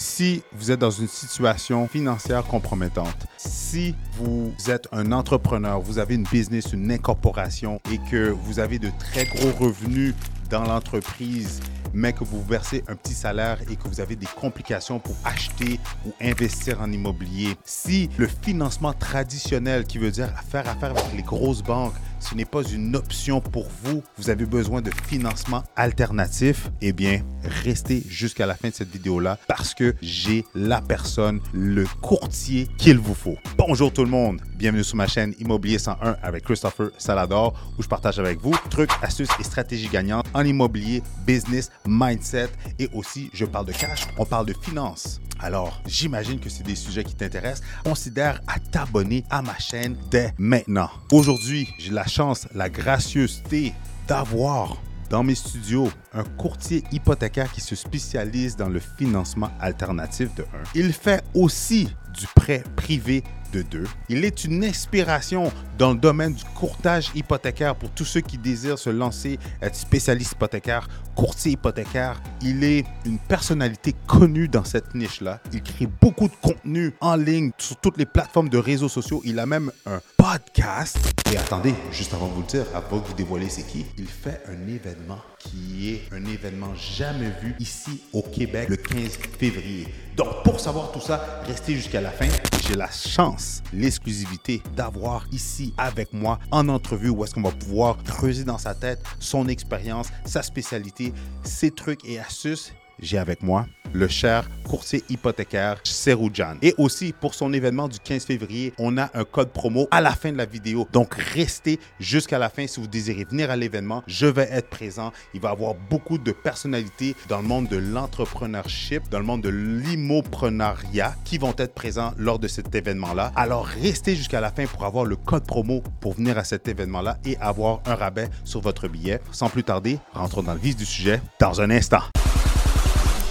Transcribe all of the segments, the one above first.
Si vous êtes dans une situation financière compromettante, si vous êtes un entrepreneur, vous avez une business, une incorporation et que vous avez de très gros revenus dans l'entreprise, mais que vous versez un petit salaire et que vous avez des complications pour acheter ou investir en immobilier, si le financement traditionnel, qui veut dire faire affaire avec les grosses banques, ce n'est pas une option pour vous, vous avez besoin de financement alternatif, eh bien, restez jusqu'à la fin de cette vidéo-là parce que j'ai la personne, le courtier qu'il vous faut. Bonjour tout le monde, bienvenue sur ma chaîne Immobilier 101 avec Christopher Salador où je partage avec vous trucs, astuces et stratégies gagnantes en immobilier, business, mindset et aussi je parle de cash, on parle de finances. Alors, j'imagine que c'est des sujets qui t'intéressent. Considère à t'abonner à ma chaîne dès maintenant. Aujourd'hui, j'ai la chance, la gracieuseté d'avoir dans mes studios un courtier hypothécaire qui se spécialise dans le financement alternatif de 1. Il fait aussi du prêt privé de 2. Il est une inspiration dans le domaine du courtage hypothécaire pour tous ceux qui désirent se lancer, être spécialiste hypothécaire, courtier hypothécaire. Il est une personnalité connue dans cette niche-là. Il crée beaucoup de contenu en ligne sur toutes les plateformes de réseaux sociaux. Il a même un podcast. Et attendez, juste avant de vous le dire, avant de vous dévoiler c'est qui, il fait un événement qui est un événement jamais vu ici au Québec le 15 février. Donc, pour savoir tout ça, restez jusqu'à la fin. J'ai la chance, l'exclusivité d'avoir ici avec moi en entrevue où est-ce qu'on va pouvoir creuser dans sa tête son expérience, sa spécialité, ses trucs et astuces j'ai avec moi le cher courtier hypothécaire Seroujan. Et aussi, pour son événement du 15 février, on a un code promo à la fin de la vidéo. Donc, restez jusqu'à la fin si vous désirez venir à l'événement. Je vais être présent. Il va y avoir beaucoup de personnalités dans le monde de l'entrepreneurship, dans le monde de l'immoprenariat qui vont être présents lors de cet événement-là. Alors, restez jusqu'à la fin pour avoir le code promo pour venir à cet événement-là et avoir un rabais sur votre billet. Sans plus tarder, rentrons dans le vif du sujet dans un instant.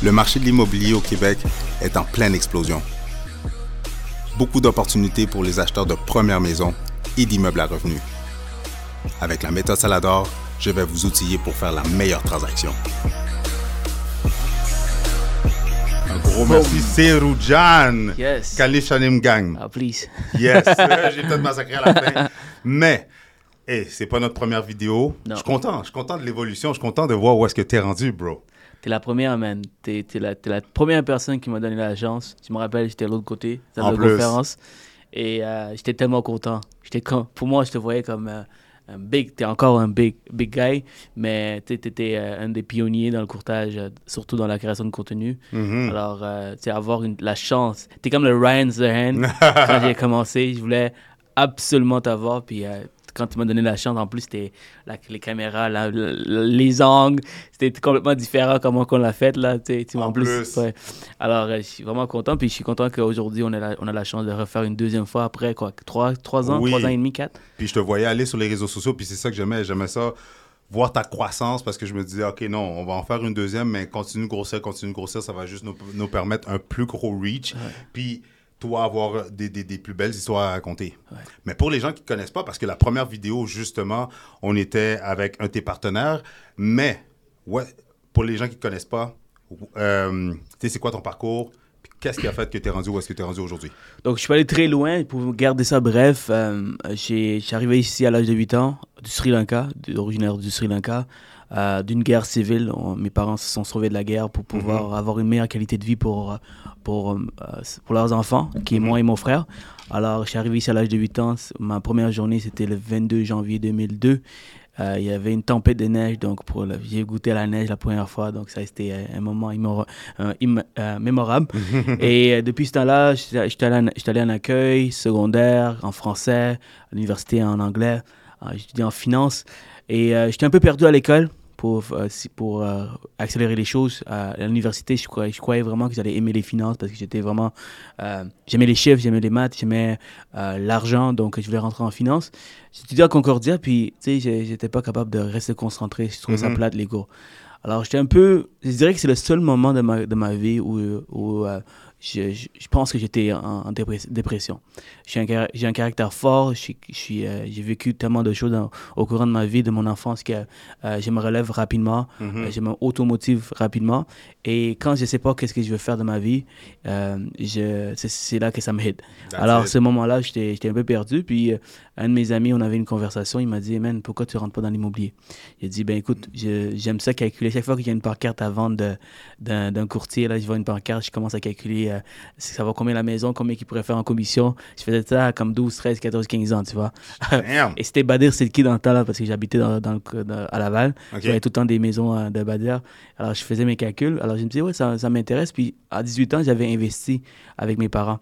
Le marché de l'immobilier au Québec est en pleine explosion. Beaucoup d'opportunités pour les acheteurs de première maison et d'immeubles à revenus. Avec la méthode Salador, je vais vous outiller pour faire la meilleure transaction. Un gros merci, Seroujan. Yes. Kalishanim Gang. Ah, please. Yes, j'ai peut-être massacré à la fin. Mais, hey, c'est pas notre première vidéo. Non. Je suis content, je suis content de l'évolution, je suis content de voir où est-ce que t'es rendu, bro. T'es la première, man. T'es t'es la, la première personne qui m'a donné la chance. Tu me rappelles, j'étais de l'autre côté, dans la conférence. Et euh, j'étais tellement content. Comme, pour moi, je te voyais comme euh, un big. T'es encore un big, big guy, mais t'étais euh, un des pionniers dans le courtage, surtout dans la création de contenu. Mhm. Alors, tu avoir une, la chance. T'es comme le Ryan Zerhan. quand j'ai commencé, je voulais absolument t'avoir. Puis quand tu m'as donné la chance, en plus, c'était les caméras, la- la- la- les angles, c'était complètement différent comment qu'on l'a fait. Là, tu sais, En plus. ouais. Alors, euh, je suis vraiment content. Puis je suis content qu'aujourd'hui, on, a la- on a la chance de refaire une deuxième fois après quoi, trois, trois ans, Oui. trois ans et demi, quatre. Puis je te voyais aller sur les réseaux sociaux, puis c'est ça que j'aimais. J'aimais ça, voir ta croissance, parce que je me disais, OK, non, on va en faire une deuxième, mais continue de grossir, continue de grossir, ça va juste nous, nous permettre un plus gros reach. Puis toi, avoir des, des- des plus belles histoires à raconter. Mais pour les gens qui ne connaissent pas, parce que la première vidéo, justement, on était avec un de tes partenaires, mais ouais, pour les gens qui ne connaissent pas, euh, tu sais, c'est quoi ton parcours? Qu'est-ce qui a fait que tu es rendu où est-ce que tu es rendu aujourd'hui? Donc, je suis allé très loin. Pour garder ça bref, euh, j'ai- je suis arrivé ici à l'âge de 8 ans, du Sri Lanka, originaire du Sri Lanka, euh, d'une guerre civile. On- mes parents se sont sauvés de la guerre pour pouvoir avoir une meilleure qualité de vie pour, pour, euh, pour leurs enfants, qui est moi et mon frère. Alors, je suis arrivé ici à l'âge de 8 ans. Ma première journée, c'était le 22 janvier 2002. Euh, il y avait une tempête de neige, donc pour j'ai goûté à la neige la première fois, donc ça c'était un moment euh, euh, mémorable. Et depuis ce temps-là, j'étais allé, en- accueil secondaire, en français, à l'université en anglais, j'étudiais en finance. Et euh, j'étais un peu perdu à l'école pour, euh, pour euh, accélérer les choses. À l'université, je croyais, je croyais vraiment que j'allais aimer les finances parce que j'étais vraiment... euh, j'aimais les chiffres, j'aimais les maths, j'aimais euh, l'argent, donc je voulais rentrer en finance. J'étudiais à Concordia, puis tu sais, j'étais pas capable de rester concentré. Je trouvais ça Mhm. plate, les cours. Alors, j'étais un peu. Je dirais que c'est le seul moment de ma, de ma vie où, où euh, je, je, je pense que j'étais en, en dépress- dépression. J'ai un, j'ai un caractère fort, euh, j'ai vécu tellement de choses dans- au courant de ma vie, de mon enfance, que euh, je me relève rapidement, Mhm. euh, je me automotive rapidement. Et quand je sais pas qu'est-ce que je veux faire de ma vie, c'est, là que ça me hit. That's Alors, it. ce moment-là, j'étais, un peu perdu. Puis, un de mes amis, on avait une conversation. Il m'a dit, man, pourquoi tu rentres pas dans l'immobilier? J'ai dit, ben écoute, j'aime ça calculer. Chaque fois qu'il y a une pancarte à vendre d'un courtier, là, je vois une pancarte, je commence à calculer euh, ça va combien la maison, combien qu'il pourrait faire en commission. Je faisais ça à comme 12, 13, 14, 15 ans, tu vois. Et c'était Badir Silki dans le temps, là, parce que j'habitais dans, dans le- dans- à Laval. J'avais tout le temps des maisons euh, de Badir. Alors, je faisais mes calculs. Alors, je me disais, ouais, ça, ça m'intéresse. Puis, à 18 ans, j'avais investi avec mes parents.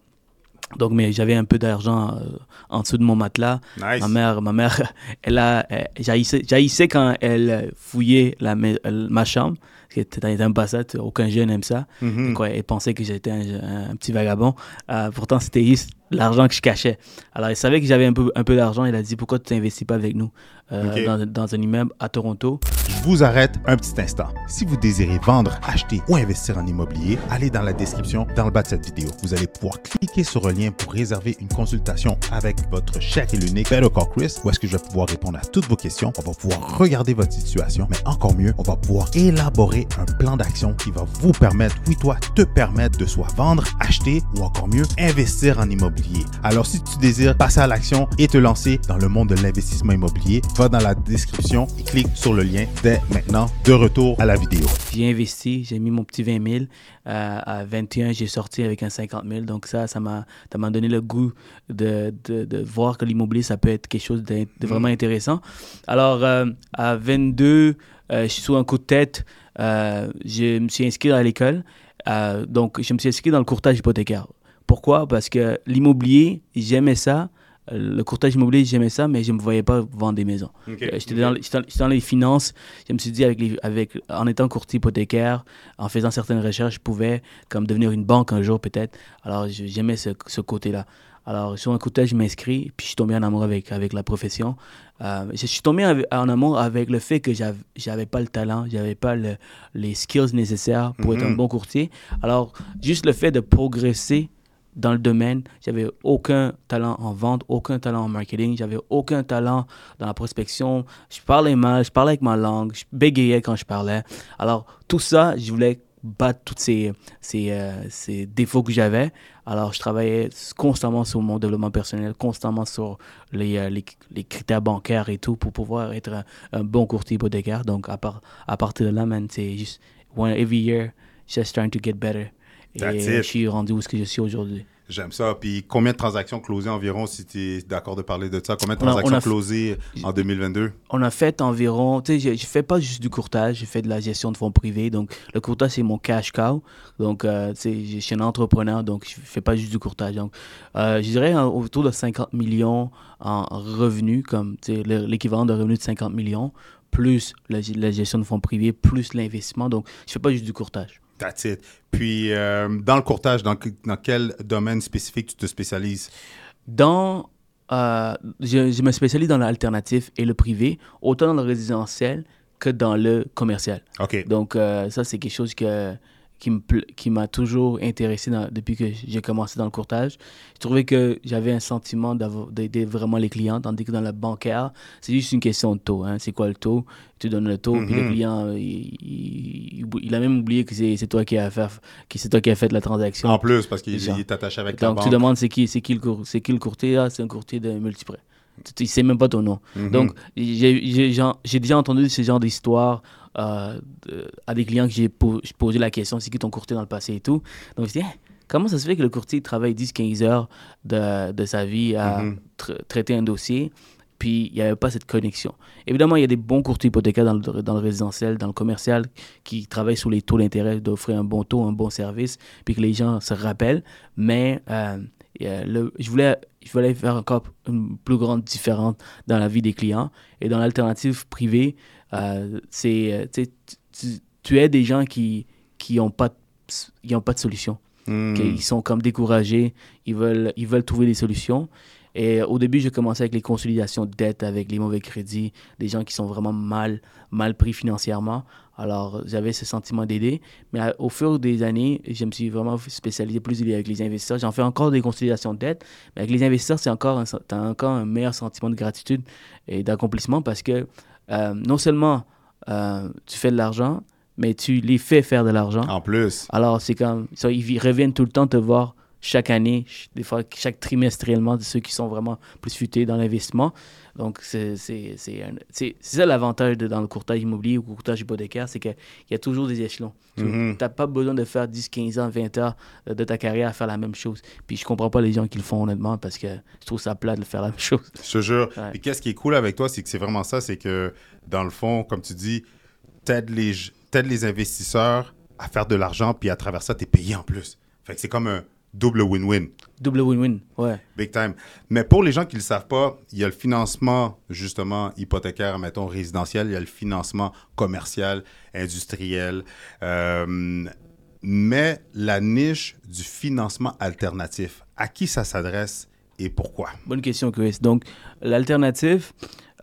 Donc, mais j'avais un peu d'argent euh, en dessous de mon matelas. Nice. Ma mère, ma mère, elle a, jaillissait quand elle euh, fouillait la, euh, ma chambre. Parce que t'aimes pas ça, t- aucun jeune aime ça. Elle pensait que j'étais un, un petit vagabond. Euh, pourtant, c'était juste l'argent que je cachais. Alors, elle savait que j'avais un peu, un peu d'argent. Elle a dit Pourquoi tu t'investis pas avec nous euh, dans, dans un immeuble à Toronto? Je vous arrête un petit instant. Si vous désirez vendre, acheter ou investir en immobilier, allez dans la description dans le bas de cette vidéo. Vous allez pouvoir cliquer sur le lien pour réserver une consultation avec votre cher et l'unique Better Call Chris, où est-ce que je vais pouvoir répondre à toutes vos questions. On va pouvoir regarder votre situation, mais encore mieux, on va pouvoir élaborer un plan d'action qui va vous permettre, oui toi, te permettre de soit vendre, acheter ou encore mieux, investir en immobilier. Alors si tu désires passer à l'action et te lancer dans le monde de l'investissement immobilier, va dans la description et clique sur le lien dès maintenant. De retour à la vidéo. J'ai investi, j'ai mis mon petit 20 000. Euh, à 21, j'ai sorti avec un 50 000. Donc ça, ça m'a, donné le goût de, de, de voir que l'immobilier, ça peut être quelque chose de, de vraiment intéressant. Alors, euh, à 22, euh, je suis sous un coup de tête. Je me suis inscrit à l'école. Euh, donc, je me suis inscrit dans le courtage hypothécaire. Pourquoi? Parce que l'immobilier, j'aimais ça. Le courtage immobilier, j'aimais ça, mais je ne me voyais pas vendre des maisons. Euh, J'étais dans, les finances. Je me suis dit, avec les- avec, en étant courtier hypothécaire, en faisant certaines recherches, je pouvais comme devenir une banque un jour peut-être. Alors, j'aimais ce, ce côté-là. Alors, sur un coup de tête, je m'inscris, puis je suis tombé en amour avec, avec la profession. Euh, je suis tombé avec- en amour avec le fait que j'av- j'avais pas le talent, j'avais pas le- les skills nécessaires pour être un Mhm. bon courtier. Alors, juste le fait de progresser dans le domaine, j'avais aucun talent en vente, aucun talent en marketing, j'avais aucun talent dans la prospection. Je parlais mal, je parlais avec ma langue, je bégayais quand je parlais. Alors, tout ça, je voulais battre tous ces, euh, défauts que j'avais. Alors, je travaillais constamment sur mon développement personnel, constamment sur les, euh, critères bancaires et tout pour pouvoir être un, bon courtier hypothécaire. Donc, à, part, à partir de là, c'est juste, one, every year, just trying to get better. Et euh, je suis rendu où je suis aujourd'hui. J'aime ça. Puis combien de transactions closées environ, si tu es d'accord de parler de ça? Combien de On a- on transactions a fait- closées en 2022? On a fait environ, tu sais, je, je fais pas juste du courtage, je fais de la gestion de fonds privés. Donc, le courtage, c'est mon cash cow. Donc, euh, tu sais, je suis un entrepreneur, donc je fais pas juste du courtage. Donc, euh, je dirais autour de 50 millions en revenus, comme l'équivalent de revenus de 50 millions, plus la, la gestion de fonds privés, plus l'investissement. Donc, je fais pas juste du courtage. That's it. Puis, euh, dans le courtage, dans, dans quel domaine spécifique tu te spécialises? Dans, euh, je, je me spécialise dans l'alternatif et le privé, autant dans le résidentiel que dans le commercial. OK. Donc, euh, ça, c'est quelque chose que, qui m'a toujours intéressé dans- depuis que j'ai commencé dans le courtage. Je trouvais que j'avais un sentiment d'aider vraiment les clients, tandis que dans le bancaire, c'est juste une question de taux. Hein. C'est quoi le taux? Tu donnes le taux, puis le Mhm. client, il, il- il a même oublié que c'est toi qui as fait, que c'est toi qui as fait la transaction. En plus, parce qu'il est attaché avec la Donc, banque. tu demandes c'est qui, c'est qui, le cour- c'est qui le courtier? Ah, c'est un courtier de multiprêt. Il sait même pas ton nom. Mhm. Donc, j'ai déjà entendu ce genre d'histoire euh, à des clients que j'ai po- j'ai posé la question c'est qui ton courtier dans le passé et tout. Donc, je me suis dit, Hein, comment ça se fait que le courtier travaille 10-15 heures de, de sa vie à Mhm. tra- traiter un dossier, puis il n'y avait pas cette connexion? Évidemment, il y a des bons courtiers hypothécaires dans le, dans le résidentiel, dans le commercial, qui travaillent sur les taux d'intérêt, d'offrir un bon taux, un bon service, puis que les gens se rappellent. Mais euh, euh, le- je, voulais, je voulais faire encore une plus grande différence dans la vie des clients. Et dans l'alternative privée, euh, c'est, euh, tu, tu- tu- tu es des gens qui qui n'ont pas, de- ils ont pas de solution Hmm. qu'ils sont comme découragés, ils veulent, ils veulent trouver des solutions. Et au début, je commençais avec les consolidations de dette, avec les mauvais crédits, des gens qui sont vraiment mal, mal pris financièrement. Alors, j'avais ce sentiment d'aider. Mais au fur des années, je me suis vraiment spécialisé plus avec les investisseurs. J'en fais encore des consolidations de dette. Mais avec les investisseurs, c'est encore un, encore un meilleur sentiment de gratitude et d'accomplissement parce que euh, non seulement euh, tu fais de l'argent, mais tu les fais faire de l'argent. En plus. Alors, c'est comme ça, ils reviennent tout le temps te voir chaque année, des fois chaque trimestriellement de ceux qui sont vraiment plus futés dans l'investissement. Donc, c'est ça l'avantage dans le courtage immobilier ou le courtage hypothécaire, c'est qu'il y a toujours des échelons. Tu Mhm. n'as pas besoin de faire 10, 15 ans, 20 heures de ta carrière à faire la même chose. Puis je comprends pas les gens qui le font honnêtement parce que je trouve ça plat de faire la même chose. Je te jure. Ouais. Et qu'est-ce qui est cool avec toi, c'est que c'est vraiment ça, c'est que dans le fond, comme tu dis, t'aides les, t'aides les investisseurs à faire de l'argent, puis à travers ça, t'es payé en plus. Fait que c'est comme un double win-win. Double win-win, ouais. Big time. Mais pour les gens qui ne le savent pas, il y a le financement, justement, hypothécaire, mettons, résidentiel, il y a le financement commercial, industriel. Euh, mais la niche du financement alternatif, à qui ça s'adresse et pourquoi? Bonne question, Chris. Donc, l'alternative,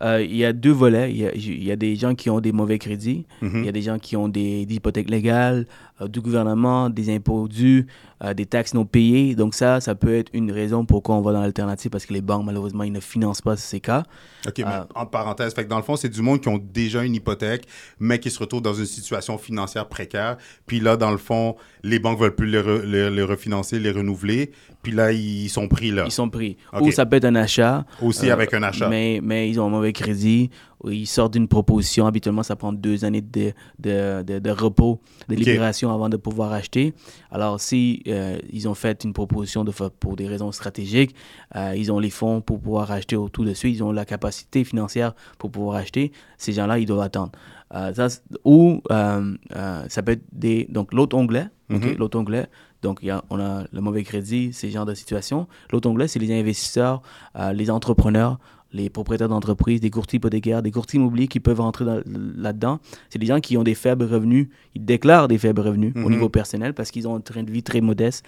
euh, il y a deux volets. Il y a, il y a des gens qui ont des mauvais crédits. Mhm. Il y a des gens qui ont des, des hypothèques légales, du gouvernement, des impôts dus, euh, des taxes non payées. Donc ça, ça peut être une raison pourquoi on va dans l'alternative parce que les banques, malheureusement, ils ne financent pas ces cas. OK, mais Ah. entre parenthèses, fait que dans le fond, c'est du monde qui ont déjà une hypothèque, mais qui se retrouvent dans une situation financière précaire. Puis là, dans le fond, les banques veulent plus les, re- les- les refinancer, les renouveler. Puis là, ils sont pris là. Ils sont pris. Ou ça peut être un achat. Aussi euh, avec un achat. Mais, mais ils ont un mauvais crédit. Ou ils sortent d'une proposition. Habituellement, ça prend deux années de, de, de, de repos, de libération avant de pouvoir acheter. Alors, si euh, ils ont fait une proposition de, pour des raisons stratégiques, euh, ils ont les fonds pour pouvoir acheter tout de suite, ils ont la capacité financière pour pouvoir acheter, ces gens-là, ils doivent attendre. Euh, ça, ou ça peut être des... Donc, l'autre onglet, ok, Mhm. l'autre onglet, donc il y a, on a le mauvais crédit, ces genres de situations. L'autre onglet, c'est les investisseurs, euh, les entrepreneurs, les propriétaires d'entreprises, des courtiers hypothécaires, des courtiers immobiliers qui peuvent rentrer dans- là-dedans. C'est des gens qui ont des faibles revenus. Ils déclarent des faibles revenus Mhm. au niveau personnel parce qu'ils ont un train de vie très modeste.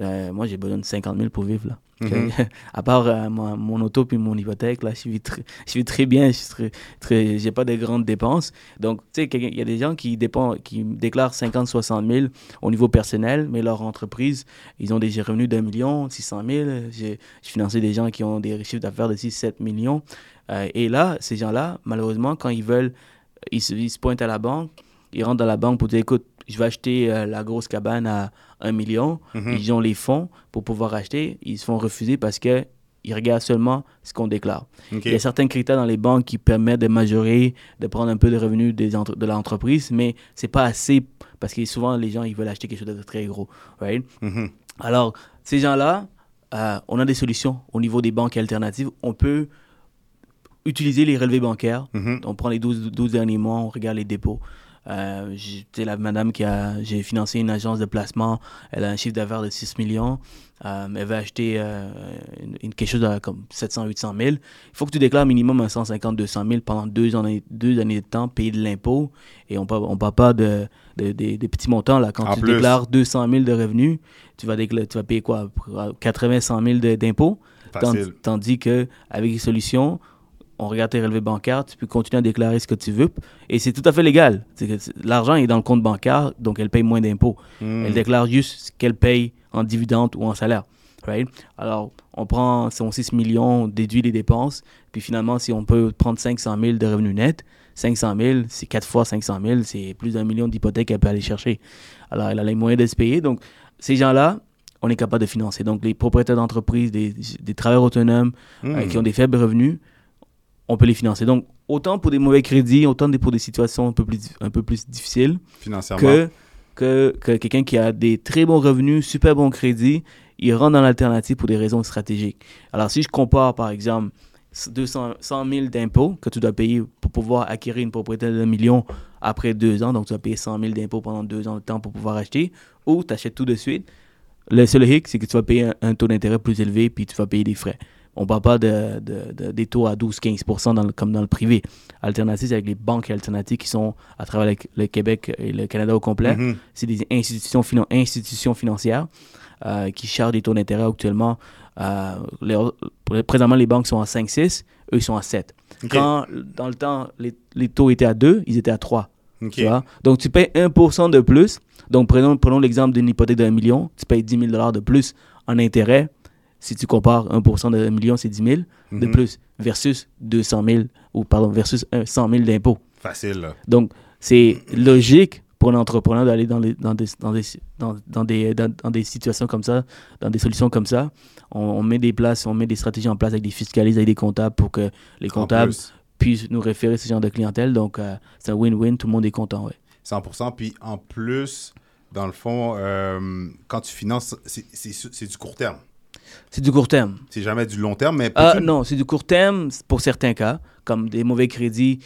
Euh, moi, j'ai besoin de 50 000 pour vivre. Là. Mhm. à part euh, mon, mon auto puis mon hypothèque, là, je vis très, je vis très bien. Je très, très, j'ai pas de grandes dépenses. Donc, tu sais, il y a des gens qui, déclarent 50, 60 000 au niveau personnel, mais leur entreprise, ils ont des revenus d'un million, 600 000. J'ai j'ai financé des gens qui ont des chiffres d'affaires de 6, 7 millions. Euh, et là, ces gens-là, malheureusement, quand ils veulent, ils se, ils se pointent à la banque, ils rentrent dans la banque pour dire, écoute, je vais acheter euh, la grosse cabane à 1 million. Mhm. Ils ont les fonds pour pouvoir acheter. Ils se font refuser parce que ils regardent seulement ce qu'on déclare. Il y a certains critères dans les banques qui permettent de majorer, de prendre un peu de revenus des entre- de l'entreprise, mais c'est pas assez parce que souvent les gens ils veulent acheter quelque chose de très gros. right? Mhm. Alors, ces gens-là, euh, on a des solutions au niveau des banques alternatives. On peut utiliser les relevés bancaires. Mhm. On prend les 12, 12 derniers mois, on regarde les dépôts. Euh, sais, la madame qui a, j'ai financé une agence de placement, elle a un chiffre d'affaires de 6 millions. Euh, elle va acheter euh, une, quelque chose de comme 700, 800 000. Il faut que tu déclares minimum un 150, 200 000 pendant deux années, deux années de temps, payer de l'impôt. Et on ne parle pas de, de- de- des petits montants. Là. Quand En tu plus. déclares 200 000 de revenus, tu vas, tu vas payer quoi? 80, 100 000 de- d'impôts. Tandis, tandis que avec les solutions, on regarde tes relevés bancaires, tu peux continuer à déclarer ce que tu veux. Et c'est tout à fait légal. C'est que c'est- L'argent est dans le compte bancaire, donc elle paye moins d'impôts. Mhm. Elle déclare juste ce qu'elle paye en dividende ou en salaire. Right? Alors, on prend son 6 millions, on déduit les dépenses, puis finalement, si on peut prendre 500 000 de revenus nets, 500 000, c'est 4 fois 500 000, c'est plus d'un million d'hypothèques qu'elle peut aller chercher. Alors, elle a les moyens de se payer. Donc, ces gens-là, on est capable de financer. Donc, les propriétaires d'entreprises, des, des travailleurs autonomes euh, Mhm. qui ont des faibles revenus, on peut les financer. Donc, autant pour des mauvais crédits, autant pour des situations un peu plus, un peu plus difficiles, Financièrement. que, que, que quelqu'un qui a des très bons revenus, super bons crédits, il rentre dans l'alternative pour des raisons stratégiques. Alors, si je compare, par exemple, 200, 100 000 d'impôts que tu dois payer pour pouvoir acquérir une propriété d'un million après deux ans, donc tu vas payer 100 000 d'impôts pendant deux ans de temps pour pouvoir acheter, ou tu achètes tout de suite, le seul hic, c'est que tu vas payer un, un taux d'intérêt plus élevé, puis tu vas payer des frais. On ne parle pas de, de- de- des taux à 12-15% dans le- comme dans le privé. Alternative, c'est avec les banques alternatives qui sont à travers le, le Québec et le Canada au complet. Mhm. C'est des institutions, finan- institutions financières euh, qui chargent des taux d'intérêt actuellement Euh, les- présentement, les banques sont à 5-6, eux, ils sont à 7. OK. Quand, dans le temps, les, les taux étaient à 2, ils étaient à 3. OK. Tu vois? Donc, tu payes 1% de plus. Donc, prenons, prenons l'exemple d'une hypothèque d'un million. Tu payes 10 000 de plus en intérêt. Si tu compares 1% d'un million, c'est 10 000 de Mhm. plus versus 200 000 ou pardon, versus euh, 100 000 d'impôts. Facile. Donc, c'est logique pour un entrepreneur d'aller dans, dans, des, dans, des, dans, des, dans, des situations comme ça, dans des solutions comme ça. On, on met des places, on met des stratégies en place avec des fiscalistes, avec des comptables pour que les comptables puissent nous référer ce genre de clientèle. Donc, euh, c'est un win-win, tout le monde est content. Ouais. 100%. Puis en plus, dans le fond, euh, quand tu finances, c'est du court terme. C'est du court terme. C'est jamais du long terme, mais Ah, non, c'est du court terme pour certains cas, comme des mauvais crédits.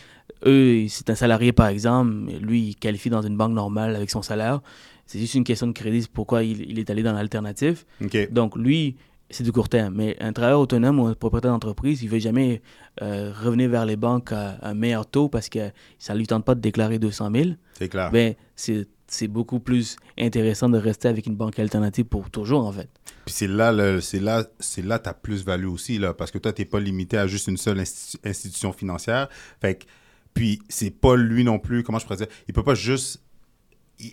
Eux, c'est un salarié par exemple, lui, il qualifie dans une banque normale avec son salaire. C'est juste une question de crédit, c'est pourquoi il, il est allé dans l'alternative. OK. Donc lui, c'est du court terme. Mais un travailleur autonome ou un propriétaire d'entreprise, il ne veut jamais euh, revenir vers les banques à un meilleur taux parce que ça ne lui tente pas de déclarer 200 000. C'est clair. Ben, c'est c'est beaucoup plus intéressant de rester avec une banque alternative pour toujours, en fait. Puis c'est là, c'est là, c'est là ta plus-value aussi, là, parce que toi, tu n'es pas limité à juste une seule institu- institution financière. Fait que, puis c'est pas lui non plus, comment je pourrais dire, il peut pas juste, il,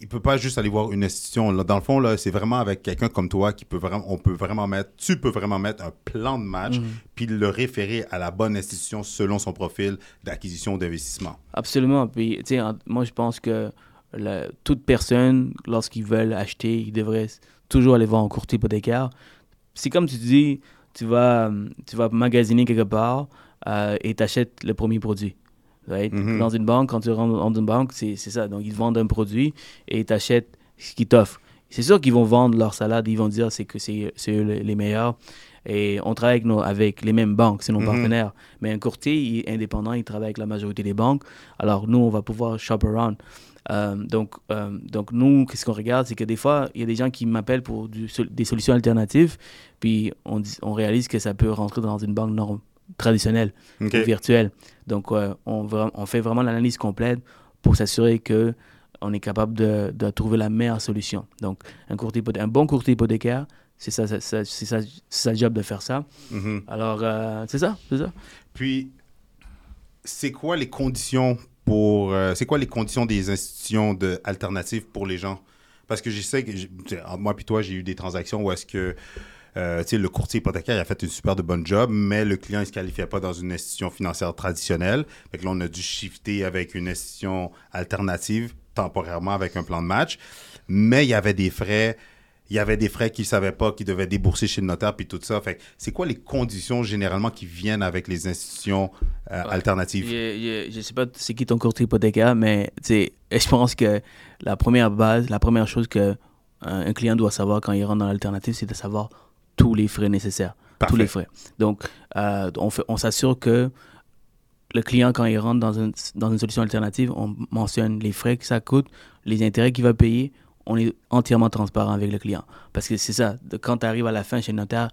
il peut pas juste aller voir une institution. Là, dans le fond, là, c'est vraiment avec quelqu'un comme toi qui peut vraiment, on peut vraiment mettre, tu peux vraiment mettre un plan de match, Mhm. puis le référer à la bonne institution selon son profil d'acquisition ou d'investissement. Absolument. Puis, tu sais, moi, je pense que la- toute personne, lorsqu'ils veulent acheter, ils devraient toujours aller voir un courtier hypothécaire. C'est comme tu dis, tu vas, tu vas magasiner quelque part euh, et tu achètes le premier produit. right? Mhm. Dans une banque, quand tu rentres dans une banque, c'est ça. Donc, ils te vendent un produit et tu achètes ce qu'ils t'offrent. C'est sûr qu'ils vont vendre leur salade, ils vont dire c'est que c'est eux les meilleurs. Et on travaille avec, nos- avec les mêmes banques, c'est nos Mhm. partenaires. Mais un courtier il est indépendant, il travaille avec la majorité des banques. Alors nous, on va pouvoir shop around. Euh, donc, euh, donc nous, qu'est-ce qu'on regarde, c'est que des fois, il y a des gens qui m'appellent pour du des solutions alternatives, puis on, réalise que ça peut rentrer dans une banque norme, traditionnelle ou virtuelle. Donc, euh, on, fait vraiment l'analyse complète pour s'assurer que on est capable de, de trouver la meilleure solution. Donc, un, courtier hypothé- un bon courtier hypothécaire, c'est ça, ça- ça- c'est sa job de faire ça. Mhm. Alors, euh, c'est ça, c'est ça. Puis, c'est quoi les conditions pour. euh, c'est quoi les conditions des institutions de, alternatives pour les gens? Parce que je sais que, moi et toi, j'ai eu des transactions où est-ce que. euh, le courtier hypothécaire a fait une super de bonne job, mais le client ne se qualifiait pas dans une institution financière traditionnelle. Fait que là, on a dû shifter avec une institution alternative, temporairement avec un plan de match. Mais il y avait des frais il y avait des frais qu'ils ne savaient pas, qu'ils devaient débourser chez le notaire, puis tout ça. Fait c'est quoi les conditions généralement qui viennent avec les institutions euh, alternatives? Je, je sais pas c'est qui ton courtier hypothécaire, mais je pense que la première base, la première chose que euh, un client doit savoir quand il rentre dans l'alternative, c'est de savoir tous les frais nécessaires. Parfait. Tous les frais. Donc, euh, on, fait, on s'assure que le client, quand il rentre dans une, dans une solution alternative, on mentionne les frais que ça coûte, les intérêts qu'il va payer. On est entièrement transparent avec le client. Parce que c'est ça, quand tu arrives à la fin chez le notaire,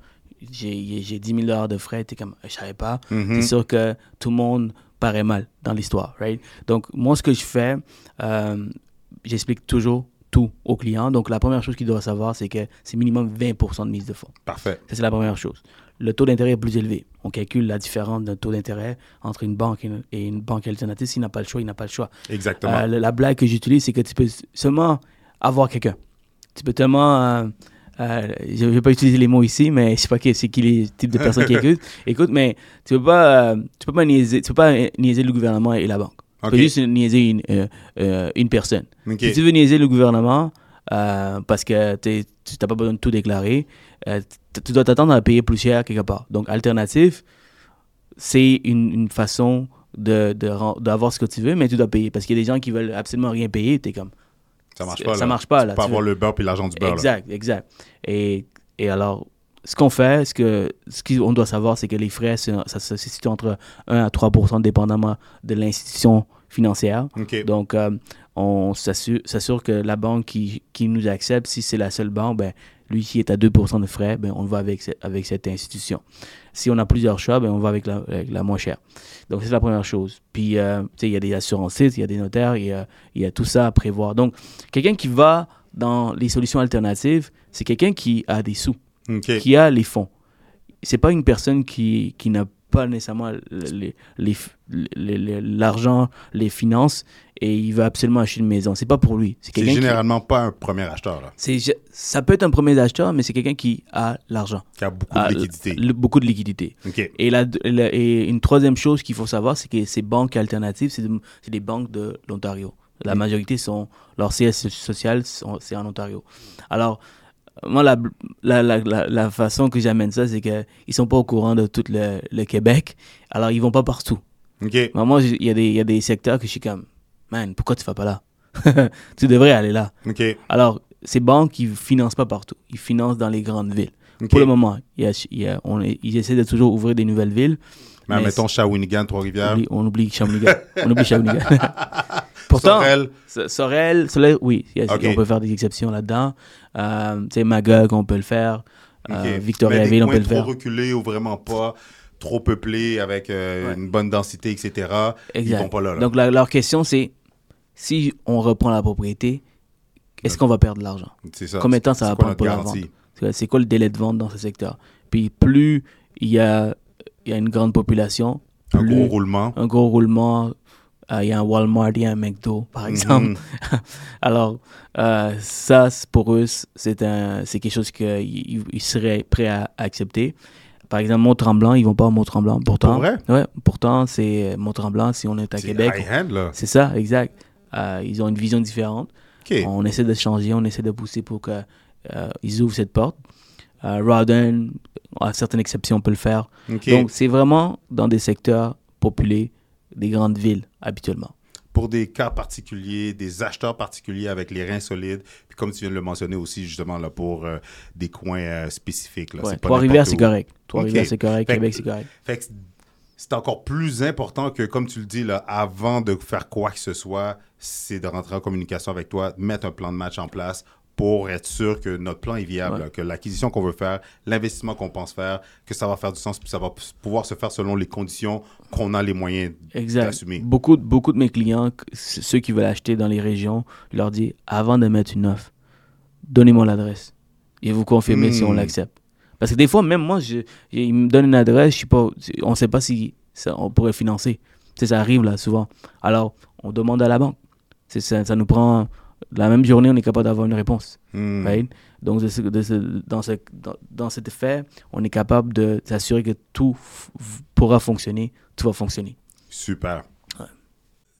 j'ai j'ai 10 000 de frais, tu es comme, je savais pas Mhm. c'est sûr que tout le monde paraît mal dans l'histoire, right? Donc, moi, ce que je fais, euh, j'explique toujours tout au client. Donc, la première chose qu'il doit savoir, c'est que c'est minimum 20% de mise de fonds. Parfait. Ça, c'est la première chose. Le taux d'intérêt est plus élevé. On calcule la différence d'un taux d'intérêt entre une banque et une, et une banque alternative. S'il n'a pas le choix, il n'a pas le choix. Exactement. Euh, la, la blague que j'utilise, c'est que tu peux seulement avoir quelqu'un. Tu peux tellement. euh, euh, je ne vais pas utiliser les mots ici, mais je sais pas qui, c'est qui les types de personnes qui écoutent. Écoute, mais tu peux pas, euh, tu peux pas niaiser, tu peux pas niaiser le gouvernement et la banque. Tu peux juste niaiser une, une personne. Si tu veux niaiser le gouvernement parce que tu n'as pas besoin de tout déclarer, tu dois t'attendre à payer plus cher quelque part. Donc, alternatif, c'est une, une façon de, de d'avoir ce que tu veux, mais tu dois payer. Parce qu'il y a des gens qui veulent absolument rien payer. Tu es comme. Ça marche pas. ça là. marche pas, Tu là. peux Tu avoir veux- le beurre puis l'argent du beurre. là. Exact, exact. Et, et alors, ce qu'on fait, ce que ce qu'on doit savoir, c'est que les frais, ça se situe entre 1 à 3% dépendamment de l'institution financière. Donc, euh, on s'assure que la banque qui, qui nous accepte, si c'est la seule banque, ben, lui qui est à 2% de frais, ben, on va avec, avec cette institution. Si on a plusieurs choix, ben, on va avec la, avec la moins chère. Donc, c'est la première chose. Puis, euh, il y a des assurancistes, il y a des notaires, il y a, il y a tout ça à prévoir. Donc, quelqu'un qui va dans les solutions alternatives, c'est quelqu'un qui a des sous. Qui a les fonds. C'est pas une personne qui, qui n'a pas nécessairement les- les- les- les- l'argent, les, finances, et il veut absolument acheter une maison. C'est pas pour lui. C'est qui... généralement pas un premier acheteur, là, Ça peut être un premier acheteur, mais c'est quelqu'un qui a l'argent. qui a beaucoup Ah, de liquidité. le- beaucoup de liquidité. OK. Et, la, la- et une troisième chose qu'il faut savoir, c'est que ces banques alternatives, c'est de- des banques de l'Ontario. La majorité sont, leur CS social, c'est en Ontario. Alors, moi, la, la, la, la, façon que j'amène ça, c'est qu'ils ne sont pas au courant de tout le, le Québec. Alors, ils vont pas partout. OK. Mais moi, il y, a des- il y a des secteurs que je suis comme, man, pourquoi tu ne vas pas là? Tu devrais aller là. OK. Alors, ces banques, ils ne financent pas partout. Ils financent dans les grandes villes. OK. Pour le moment, y a- y a- on ils essaient de toujours ouvrir des nouvelles villes. Mais mais mettons Shawinigan, Trois-Rivières. On oublie Shawinigan. on oublie Shawinigan. Pourtant, Sorel. Sorel, Sorel, oui, il y a- Ok. on peut faire des exceptions là-dedans. Euh, tu sais, Magog, on peut le faire. Euh, Victoriaville, on peut le faire. trop reculés ou vraiment pas, trop peuplés, avec euh, Ouais. une bonne densité, etc. Ils Exact. vont pas là. là. Donc, la- leur question, c'est si on reprend la propriété, est-ce qu'on va perdre de l'argent? C'est ça. Combien de temps ça va prendre pour la vente? C'est quoi le délai de vente dans ce secteur? Puis, plus il y a, il y a une grande population, Un plus gros roulement. un gros roulement, euh, il y a un Walmart, il y a un McDo, par exemple. Mhm. Alors, euh, ça, pour eux, c'est un, c'est quelque chose qu'ils ils- ils seraient prêts à, à accepter. Par exemple, Mont-Tremblant, ils vont pas à Mont-Tremblant. Pourtant, Pour vrai? ouais, pourtant, c'est Mont-Tremblant, si on est à C'est Québec. high-end, là. C'est ça, exact. Euh, ils ont une vision différente. On essaie de changer, on essaie de pousser pour qu'ils ouvrent cette porte. Rawdon, à certaines exceptions, on peut le faire. Donc, c'est vraiment dans des secteurs populés, des grandes villes, habituellement. pour des cas particuliers, des acheteurs particuliers avec les reins solides, puis comme tu viens de le mentionner aussi, justement, là, pour euh, des coins euh, spécifiques. Là, Ouais, Trois-Rivières, c'est correct. Trois-Rivières, c'est correct. Fait Québec, c'est correct. Fait que c'est encore plus important que, comme tu le dis, là, avant de faire quoi que ce soit, c'est de rentrer en communication avec toi, de mettre un plan de match en place pour être sûr que notre plan est viable, Ouais. que l'acquisition qu'on veut faire, l'investissement qu'on pense faire, que ça va faire du sens, puis ça va pouvoir se faire selon les conditions qu'on a les moyens d'assumer. Beaucoup, de- beaucoup de mes clients, ceux qui veulent acheter dans les régions, leur dis avant de mettre une offre, donnez-moi l'adresse et vous confirmez si on Hmm. l'accepte. Parce que des fois, même moi, je, ils me donnent une adresse, je pas, on ne sait pas si ça, on pourrait financer. Sais, ça arrive là souvent. Alors, on demande à la banque. Ça, ça nous prend la même journée, on est capable d'avoir une réponse. Hmm. right? Donc, de ce- de ce- dans, ce, dans, dans cet effet, on est capable de s'assurer que tout pourra fonctionner, tout va fonctionner. Super. Ouais.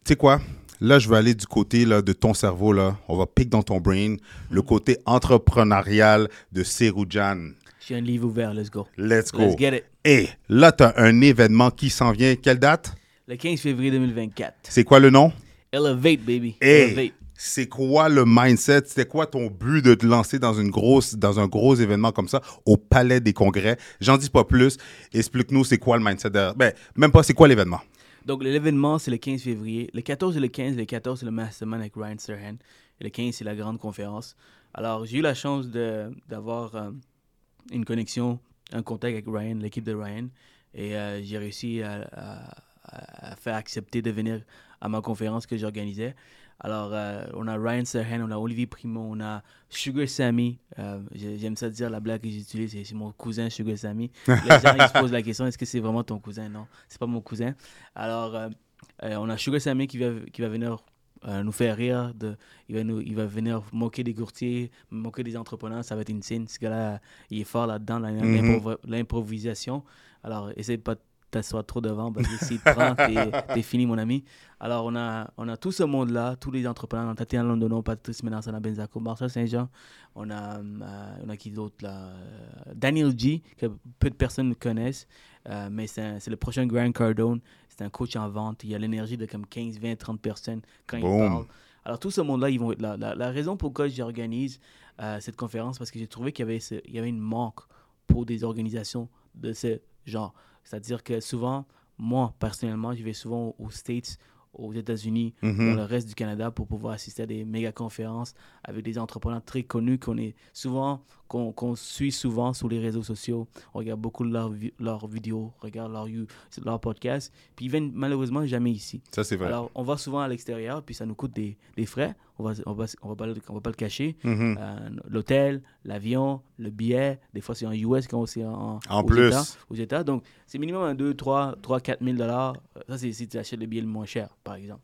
Tu sais quoi? Là, je vais aller du côté là, de ton cerveau. Là. On va piquer dans ton brain le côté entrepreneurial de Seroujan. J'ai un livre ouvert, let's go. Let's go. Let's get it. Et là, tu as un événement qui s'en vient. Quelle date? Le 15 février 2024. C'est quoi le nom? Elevate, baby. Hey, Elevate. C'est quoi le mindset? C'était quoi ton but de te lancer dans, une grosse, dans un gros événement comme ça au Palais des Congrès? J'en dis pas plus. Explique-nous c'est quoi le mindset derrière? Ben, même pas c'est quoi l'événement? Donc, l'événement, c'est le 15 février. Le 14 et le 15. Le 14, c'est le mastermind avec Ryan Serhan. Et le 15, c'est la grande conférence. Alors, j'ai eu la chance de- d'avoir euh, une connexion, un contact avec Ryan, l'équipe de Ryan. Et euh, j'ai réussi à- à faire accepter de venir à ma conférence que j'organisais. Alors, euh, on a Ryan Serhan, on a Olivier Primo, on a Sugar Sammy. Euh, j'ai- J'aime ça dire la blague que j'utilise, c'est mon cousin Sugar Sammy. Les gens ils se posent la question est-ce que c'est vraiment ton cousin? Non, c'est pas mon cousin. Alors, euh, on a Sugar Sammy qui va, qui va venir nous faire rire. De, il, va nous, il va venir moquer des courtiers, moquer des entrepreneurs. Ça va être une scène. Ce gars-là, il est fort là-dedans, dans Mhm. l'impro- l'improvisation. Alors, essaie de pas t'asseoir trop devant parce que s'il te prend, t'es t'es fini, mon ami. Alors, on a, on a tout ce monde-là, tous les entrepreneurs. On a Tatiana Londono, Patrice Menansana Benzaco, Marcel Saint-Jean. On a, euh, on a qui d'autre là? Euh, Daniel G, que peu de personnes connaissent, euh, mais c'est un- c'est le prochain Grant Cardone. C'est un coach en vente. Il a l'énergie de comme 15, 20, 30 personnes quand il parle. Alors, tout ce monde-là, ils vont être là. La, la raison pourquoi j'organise euh, cette conférence, parce que j'ai trouvé qu'il y avait, ce- il y avait une manque pour des organisations de ce genre. C'est-à-dire que souvent, moi, personnellement, je vais souvent aux States, aux États-Unis, Mhm. dans le reste du Canada pour pouvoir assister à des méga conférences avec des entrepreneurs très connus qu'on est souvent qu'on suit souvent sur les réseaux sociaux. On regarde beaucoup leurs vi- leurs vidéos, on regarde leurs podcasts, puis ils viennent malheureusement jamais ici. Ça, c'est vrai. Alors, on va souvent à l'extérieur, puis ça nous coûte des, des frais. On va, on va, on va, pas, le, on va pas le cacher. Mhm. Euh, L'hôtel, l'avion, le billet, des fois c'est en US quand c'est en, En aux plus. États, aux États. Donc, c'est minimum un 2, 3, 3, 4 000 dollars. Ça, c'est si tu achètes le billet le moins cher, par exemple.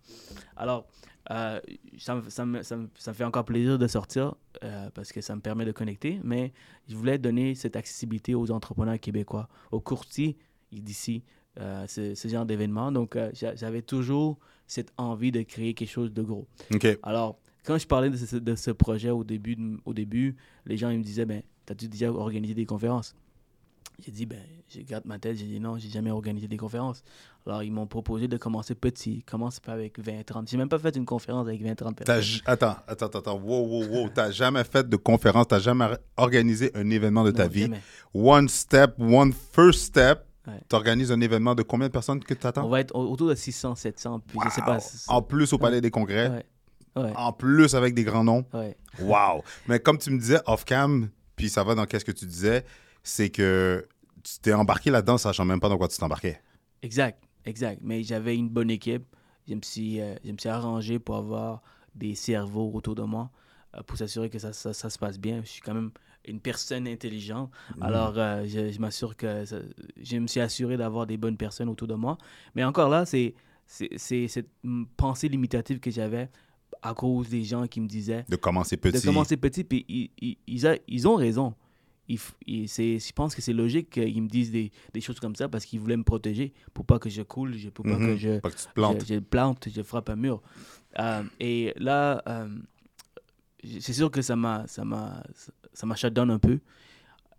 Alors, euh, ça, me, ça, me, ça, me, ça me fait encore plaisir de sortir euh, parce que ça me permet de connecter, mais je voulais donner cette accessibilité aux entrepreneurs québécois, aux courtiers d'ici, euh, ce, ce genre d'événement. Donc, euh, j'a- j'avais toujours cette envie de créer quelque chose de gros. OK. Alors, quand je parlais de ce, de ce projet au début, de- au début, les gens ils me disaient, ben, t'as-tu déjà organisé des conférences? J'ai dit, ben, je garde ma tête, j'ai dit non, j'ai jamais organisé des conférences. Alors, ils m'ont proposé de commencer petit, commence pas avec 20, 30. J'ai même pas fait une conférence avec 20, 30 T'as personnes. Attends, attends, attends, attends. Wow, wow, wow. T'as jamais fait de conférence, t'as jamais organisé un événement de ta Non, vie. jamais. One step, one first step. Ouais. T'organises un événement de combien de personnes que On t'attends? va être au- autour de 600, 700, puis je sais pas. En plus au Palais des Congrès. Ouais, ouais, En plus avec des grands noms. ouais. Wow! Mais comme tu me disais off-cam, puis ça va dans qu'est-ce que tu disais, c'est que tu t'es embarqué là-dedans sachant même pas dans quoi tu t'embarquais. Exact, exact. Mais j'avais une bonne équipe. Je me suis, euh, je me suis arrangé pour avoir des cerveaux autour de moi euh, pour s'assurer que ça, ça, ça se passe bien. Je suis quand même une personne intelligente. Alors, euh, je, je m'assure que ça- je me suis assuré d'avoir des bonnes personnes autour de moi. Mais encore là, c'est c'est c'est cette pensée limitative que j'avais à cause des gens qui me disaient De commencer petit. de commencer petit, puis ils, ils, ils, a- ils ont raison. Je pense que c'est logique qu'ils me disent des, des choses comme ça parce qu'ils voulaient me protéger pour pas que je coule, je- pour pas que je, Pas que tu te plantes. je, je plante, je frappe un mur. Euh, et là, euh, c'est sûr que ça m'a ça m'a shutdown un peu.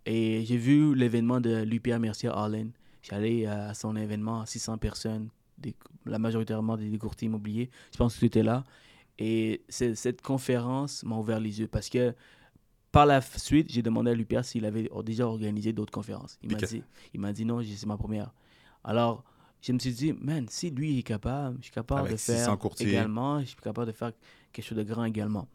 Et j'ai vu l'événement de l'UPR Mercier Allen. J'allais à son événement, 600 personnes, des, la majoritairement des courtiers immobiliers. Je pense que tu étais là. Et cette conférence m'a ouvert les yeux parce que par la suite, j'ai demandé à l'UPR s'il avait déjà organisé d'autres conférences. Il m'a dit, il m'a dit non, c'est ma première. Alors, je me suis dit, man, si lui est capable, je suis capable Avec de 600 faire également, je suis capable de faire quelque chose de grand également.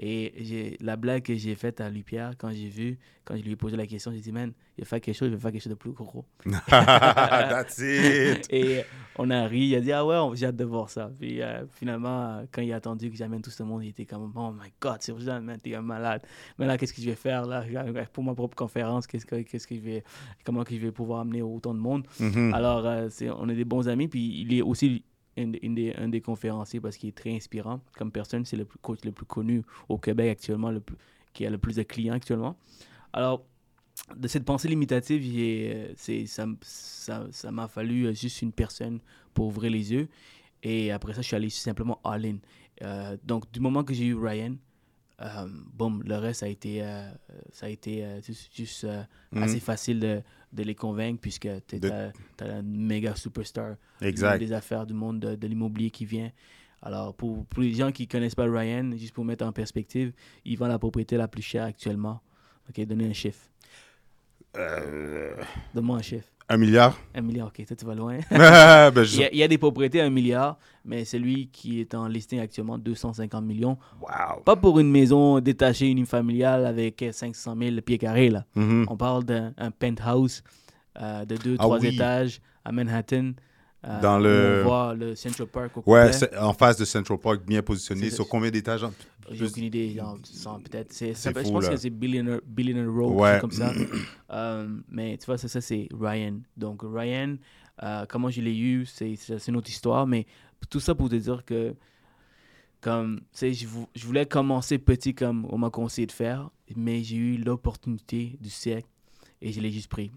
Et la blague que j'ai faite à l'UPR, quand j'ai vu, quand je lui ai posé la question, j'ai dit, man, il va faire quelque chose, il va faire quelque chose de plus gros. That's it! Et on a ri, il a dit, ah ouais, j'ai hâte de voir ça. Puis euh, finalement, quand il a attendu que j'amène tout ce monde, il était comme, oh my god, c'est vrai, man, t'es un malade. Mais là, qu'est-ce que je vais faire là? Pour ma propre conférence Qu'est-ce que, qu'est-ce que je vais, comment que je vais pouvoir amener autant de monde Mhm. Alors, euh, on est des bons amis, puis il est aussi un des conférenciers parce qu'il est très inspirant comme personne. C'est le coach le plus connu au Québec actuellement, le qui a le plus de clients actuellement. Alors, de cette pensée limitative, c'est, ça, m'a fallu euh, juste une personne pour ouvrir les yeux. Et après ça, je suis allé simplement all-in. Euh, donc, du moment que j'ai eu Ryan, boum, le reste, ça a été, euh, ça a été euh, juste, juste, euh, Mhm. assez facile de, de les convaincre puisque tu De- as, un méga superstar Exact. des affaires, du monde de, de l'immobilier qui vient. Alors, pour, pour les gens qui ne connaissent pas Ryan, juste pour mettre en perspective, il vend la propriété la plus chère actuellement. OK, donnez un chiffre. Euh, Donne-moi un chiffre. Un milliard? Un milliard, OK, toi, tu vas loin. ben, je- il, y a, il y a des propriétés à un milliard, mais celui qui est en listing actuellement, 250 millions. Wow! Pas pour une maison détachée unifamiliale avec 500 000 pieds carrés, là. Mhm. On parle d'un un penthouse euh, de deux, Ah trois oui. étages à Manhattan. Euh, Dans le- On voit le Central Park au Ouais, en face de Central Park, bien positionné. Sur combien d'étages? J'ai aucune idée, genre, 100 peut-être. Je pense que c'est Billionaire, Billionaire Row, quelque Ouais. comme ça. Euh, mais tu vois, ça, ça c'est Ryan. Donc, Ryan, euh, comment je l'ai eu, c'est une autre histoire. Mais tout ça pour te dire que, comme, tu sais, je voulais commencer petit comme on m'a conseillé de faire, mais j'ai eu l'opportunité du siècle et je l'ai juste pris.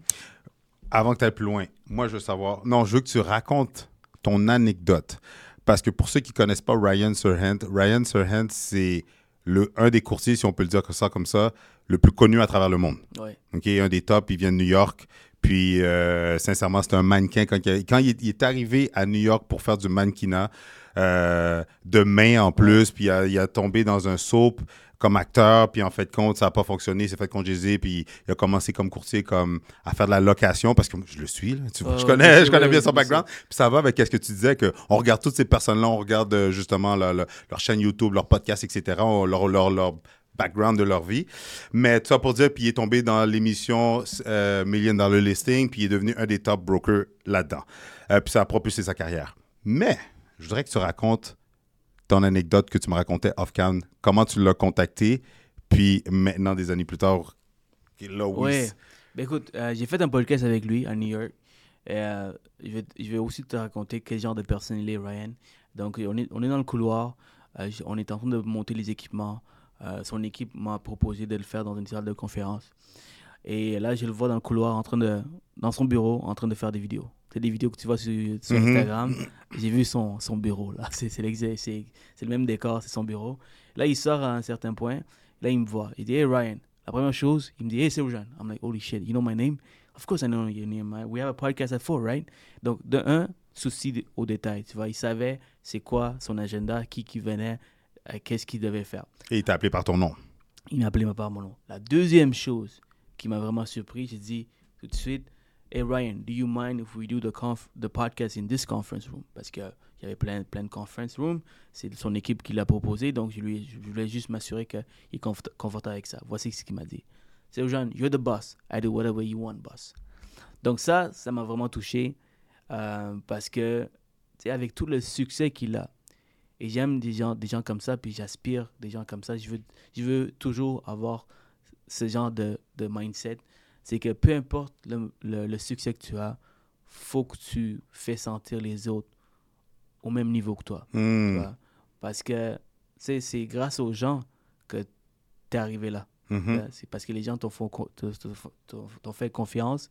Avant que tu ailles plus loin, moi, je veux savoir. Non, je veux que tu racontes ton anecdote. Parce que pour ceux qui ne connaissent pas Ryan Serhant, Ryan Serhant, c'est le, un des courtiers, si on peut le dire comme ça, comme ça, le plus connu à travers le monde. Ouais. OK, un des tops, il vient de New York. Puis, euh, sincèrement, c'est un mannequin. Quand, il, quand il est, il est arrivé à New York pour faire du mannequinat, euh, de main en plus, puis il a, il a tombé dans un soap comme acteur, puis en fait, compte, ça n'a pas fonctionné, il s'est fait congédier, puis il a commencé comme courtier comme, à faire de la location, parce que je le suis, là, tu vois, je ouais, connais, je je connais bien son background. Puis ça va avec ce que tu disais, que on regarde toutes ces personnes-là, on regarde euh, justement leur, leur- leur chaîne YouTube, leur podcast, etc., on- leur, leur, leur background de leur vie. Mais tout ça pour dire, puis il est tombé dans l'émission euh, Million Dollar Listing, puis il est devenu un des top brokers là-dedans. Euh, puis ça a propulsé sa carrière. Mais, je voudrais que tu racontes ton anecdote que tu me racontais off-cam, comment tu l'as contacté, puis maintenant, des années plus tard, là, oui. Ouais. Ben écoute, euh, j'ai fait un podcast avec lui à New York. Et, euh, je, vais, je vais aussi te raconter quel genre de personne il est, Ryan. Donc, on est, on est dans le couloir. euh, on est en train de monter les équipements. Son équipe m'a proposé de le faire dans une salle de conférence. Et là, je le vois dans le couloir, en train de, dans son bureau, en train de faire des vidéos. C'est des vidéos que tu vois sur, sur Mhm. Instagram. J'ai vu son, son bureau, là. C'est le même décor, c'est son bureau. Là, il sort à un certain point. Là, il me voit. Il dit, Hey, Ryan. La première chose, il me dit, Hey, c'est Ryan. I'm like, Holy shit, you know my name? Of course I know your name. We have a podcast at four, right? Donc, de un, souci au détail. Tu vois, il savait c'est quoi son agenda, qui qui venait, euh, qu'est-ce qu'il devait faire. Et il t'a appelé par ton nom. Il m'a appelé par mon nom. La deuxième chose qui m'a vraiment surpris, j'ai dit tout de suite, Hey Ryan, do you mind if we do the, podcast in this conference room? Parce qu'il y avait plein, plein de conference rooms. C'est son équipe qui l'a proposé, donc je, voulais juste m'assurer qu'il est confort- confortable avec ça. Voici ce qu'il m'a dit. C'est Jean, you're the boss. I do whatever you want, boss. Donc ça, ça m'a vraiment touché euh, parce que, tu avec tout le succès qu'il a, et j'aime des gens, des gens comme ça, puis j'aspire des gens comme ça. Je veux, je veux toujours avoir ce genre de mindset. C'est que peu importe le, le, le succès que tu as, faut que tu fais sentir les autres au même niveau que toi. tu Hmm. vois? Parce que c'est grâce aux gens que tu es arrivé là. Mhm. Là, C'est parce que les gens t'ont fait confiance.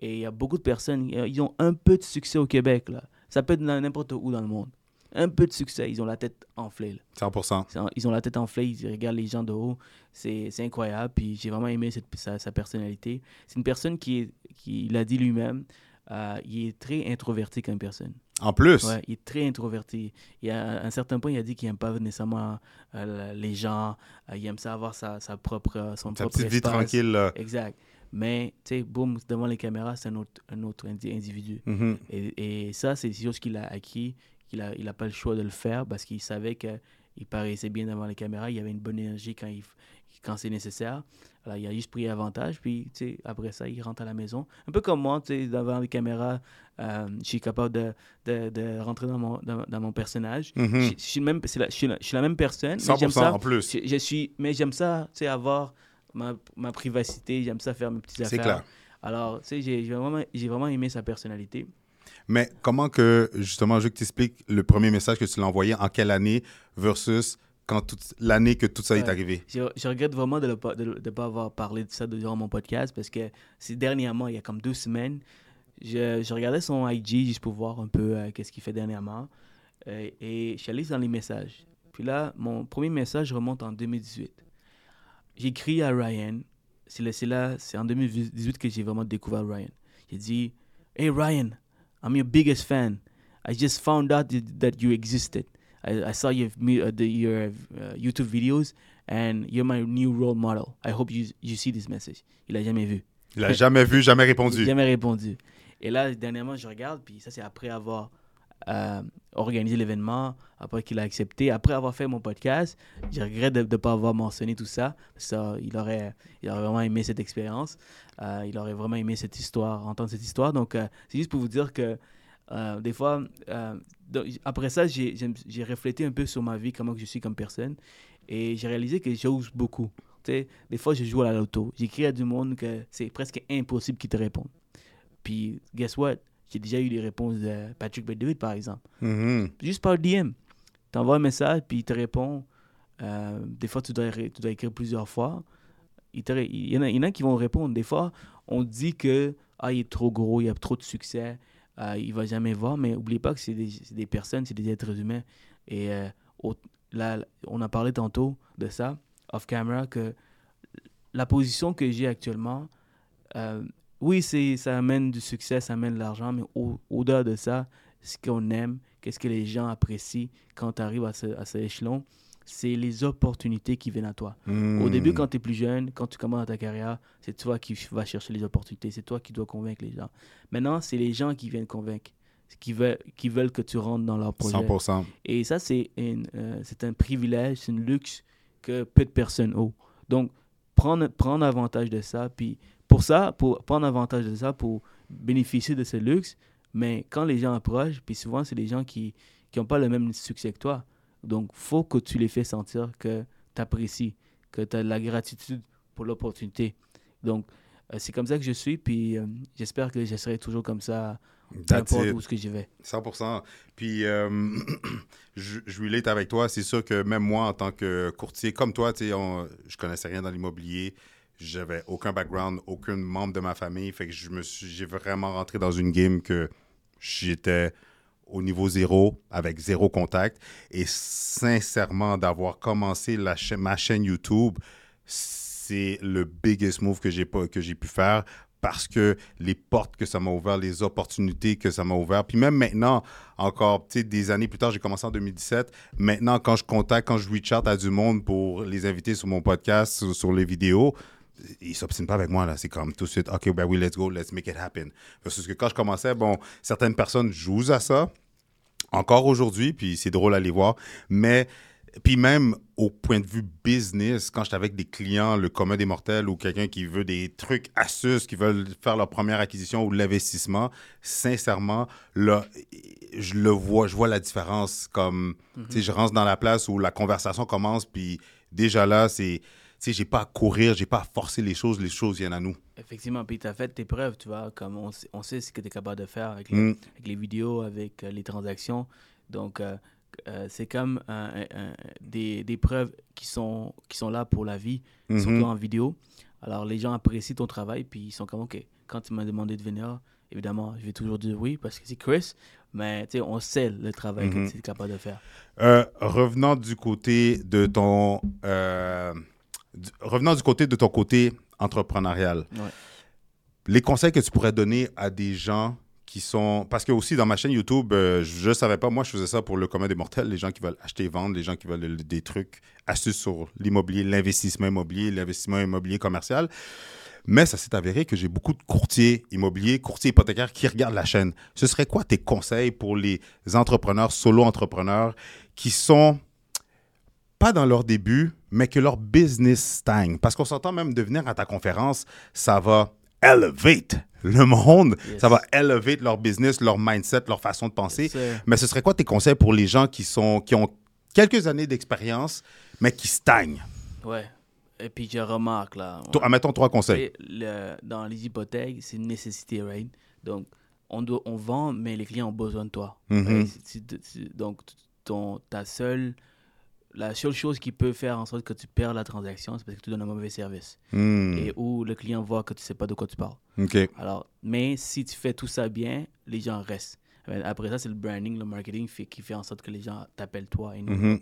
Et il y a beaucoup de personnes, euh, ils ont un peu de succès au Québec. Là. Ça peut être n'importe où dans le monde. Un peu de succès, ils ont la tête enflée. là. 100%. C'est en- Ils ont la tête enflée, ils regardent les gens de haut. C'est incroyable. Puis j'ai vraiment aimé cette, sa, sa personnalité. C'est une personne qui, est, qui il a dit lui-même, euh, il est très introverti comme personne. En plus, Ouais, il est très introverti. Il a, à un certain point, il a dit qu'il n'aime pas nécessairement euh, les gens. Euh, il aime ça avoir sa, sa propre, son sa propre petite vie tranquille. là. Exact. Mais, tu sais, boum, devant les caméras, c'est un autre, un autre indi- individu. Mhm. Et, et ça, c'est des choses qu'il a acquis, qu'il n'a il a pas le choix de le faire parce qu'il savait qu'il paraissait bien devant les caméras, il y avait une bonne énergie quand, il, quand c'est nécessaire. Alors, il a juste pris avantage, puis après ça, il rentre à la maison. Un peu comme moi, devant les caméras, euh, je suis capable de, de, de rentrer dans mon, dans, dans mon personnage. Mhm. Je, je suis même, c'est la, je, suis la, je suis la même personne, mais j'aime 100% ça. en plus. Je, je suis, mais j'aime ça, avoir ma, ma privacité, j'aime ça faire mes petites C'est affaires. clair. Alors, j'ai j'ai vraiment, j'ai vraiment aimé sa personnalité. Mais comment que, justement, je veux que tu expliques le premier message que tu l'as envoyé, en quelle année versus quand toute l'année que tout ça est arrivé? Je, je regrette vraiment de ne pas, de, de pas avoir parlé de ça durant mon podcast parce que c'est dernièrement, il y a comme deux semaines, je, je regardais son IG juste pour voir un peu euh, qu'est-ce qu'il fait dernièrement. Euh, et je suis allé dans les messages. Puis là, mon premier message remonte en 2018. J'écris à Ryan. C'est là, c'est en 2018 que j'ai vraiment découvert Ryan. J'ai dit, Hey Ryan, I'm your biggest fan. I just found out that- you existed. I, I saw your, uh, the, your uh, YouTube videos and you're my new role model. I hope you, you see this message. Il a jamais vu. Il a jamais vu, jamais répondu. jamais répondu. Et là, dernièrement, je regarde, puis ça, c'est après avoir euh, organisé l'événement, après qu'il a accepté, après avoir fait mon podcast. Je regrette de ne pas avoir mentionné tout ça. Ça, il, aurait, il aurait vraiment aimé cette expérience. Euh, il aurait vraiment aimé cette histoire, entendre cette histoire. Donc, euh, c'est juste pour vous dire que euh, des fois, après ça, j'ai réfléchi un peu sur ma vie, comment je suis comme personne. Et j'ai réalisé que j'ose beaucoup. Tu sais, des fois, je joue à la loto. J'écris à du monde que c'est presque impossible qu'ils te répondent. Puis, guess what? J'ai déjà eu des réponses de Patrick Bedewitt, par exemple. Mhm. Juste par DM. Tu envoies un message, puis il te répond. Euh, des fois, tu dois, tu dois écrire plusieurs fois. Il, te ré- il, y en a, il y en a qui vont répondre. Des fois, on dit que ah, il est trop gros, il a trop de succès, euh, il va jamais voir. Mais n'oublie pas que c'est des, c'est des personnes, c'est des êtres humains. Et euh, au- là, on a parlé tantôt de ça, off-camera, que la position que j'ai actuellement, euh, oui, ça amène du succès, ça amène de l'argent, mais au- au-delà de ça, ce qu'on aime, qu'est-ce que les gens apprécient quand tu arrives à ce, à ce échelon, c'est les opportunités qui viennent à toi. Au Mhm. début, quand tu es plus jeune, quand tu commences ta carrière, c'est toi qui vas chercher les opportunités, c'est toi qui dois convaincre les gens. Maintenant, c'est les gens qui viennent convaincre, qui veulent, qui veulent que tu rentres dans leur projet. 100%. Et ça, c'est euh, c'est un privilège, c'est un luxe que peu de personnes ont. Donc, prendre, prendre avantage de ça, puis pour ça, pour prendre avantage de ça, pour bénéficier de ce luxe, mais quand les gens approchent, puis souvent, c'est des gens qui n'ont pas le même succès que toi. Donc, faut que tu les fais sentir que tu apprécies, que tu as de la gratitude pour l'opportunité. Donc, euh, c'est comme ça que je suis, puis euh, j'espère que je serai toujours comme ça, peu importe où ce que je vais. 100%. Puis, euh, je, je relate avec toi. C'est sûr que même moi, en tant que courtier, comme toi, on- je connaissais rien dans l'immobilier. J'avais aucun background, aucun membre de ma famille. Fait que je me suis, j'ai vraiment rentré dans une game que j'étais au niveau zéro, avec zéro contact. Et sincèrement, d'avoir commencé la ma chaîne YouTube, c'est le biggest move que j'ai que j'ai pu faire parce que les portes que ça m'a ouvert, les opportunités que ça m'a ouvert. Puis même maintenant, encore des années plus tard, j'ai commencé en 2017. Maintenant, quand je contacte, quand je reach out à du monde pour les inviter sur mon podcast, sur, sur les vidéos, ils s'obstinent pas avec moi là. C'est comme tout de suite, ok, ben oui, let's go, let's make it happen. Parce que quand je commençais, bon, certaines personnes jouent à ça encore aujourd'hui, puis c'est drôle à les voir. Mais, puis même au point de vue business, quand j'étais avec des clients, le commun des mortels ou quelqu'un qui veut des trucs, astuces, qui veulent faire leur première acquisition ou l'investissement, sincèrement, là, je le vois, je vois la différence. Comme, tu sais, je rentre dans la place où la conversation commence, puis déjà là, c'est, sais, j'ai pas à courir, j'ai pas à forcer les choses, les choses viennent à nous. Effectivement, puis tu as fait tes preuves, tu vois, comme on, sait- on sait ce que tu es capable de faire avec les, Mm. avec les vidéos, avec euh, les transactions. Donc, euh, euh, c'est comme des, des preuves qui sont, qui sont là pour la vie, Mhm. surtout en vidéo. Alors, les gens apprécient ton travail, puis ils sont comme, OK, quand tu m'as demandé de venir, évidemment, je vais toujours dire oui parce que c'est Chris, mais tu sais, on sait le travail Mhm. que tu es capable de faire. Euh, revenant du côté de ton euh, revenant du côté de ton côté entrepreneurial, Ouais. les conseils que tu pourrais donner à des gens qui sont parce que aussi dans ma chaîne YouTube, euh, je savais pas moi je faisais ça pour le commun des mortels, les gens qui veulent acheter et vendre, les gens qui veulent le- des trucs astuces sur l'immobilier, l'investissement immobilier, l'investissement immobilier commercial. Mais ça s'est avéré que j'ai beaucoup de courtiers immobiliers, courtiers hypothécaires qui regardent la chaîne. Ce serait quoi tes conseils pour les entrepreneurs, solo-entrepreneurs qui sont pas dans leur début, mais que leur business stagne? Parce qu'on s'entend même de venir à ta conférence, ça va elevate le monde, Yes. ça va elevate leur business, leur mindset, leur façon de penser. Yes, mais ce serait quoi tes conseils pour les gens qui, sont, qui ont quelques années d'expérience, mais qui stagnent? Ouais. Et puis, je remarque là. on- Toi, Admettons trois conseils. Le- dans les hypothèques, c'est une nécessité, right? Donc, on, doit, on vend, mais les clients ont besoin de toi. Mhm. right? C'est- donc, ton, ta seule, la seule chose qui peut faire en sorte que tu perds la transaction, c'est parce que tu donnes un mauvais service. Hmm, Et où le client voit que tu sais pas de quoi tu parles. Alors, mais si tu fais tout ça bien, les gens restent. Euh, Après ça, c'est le branding, le marketing fait- qui fait en sorte que les gens t'appellent toi. Et Mhm.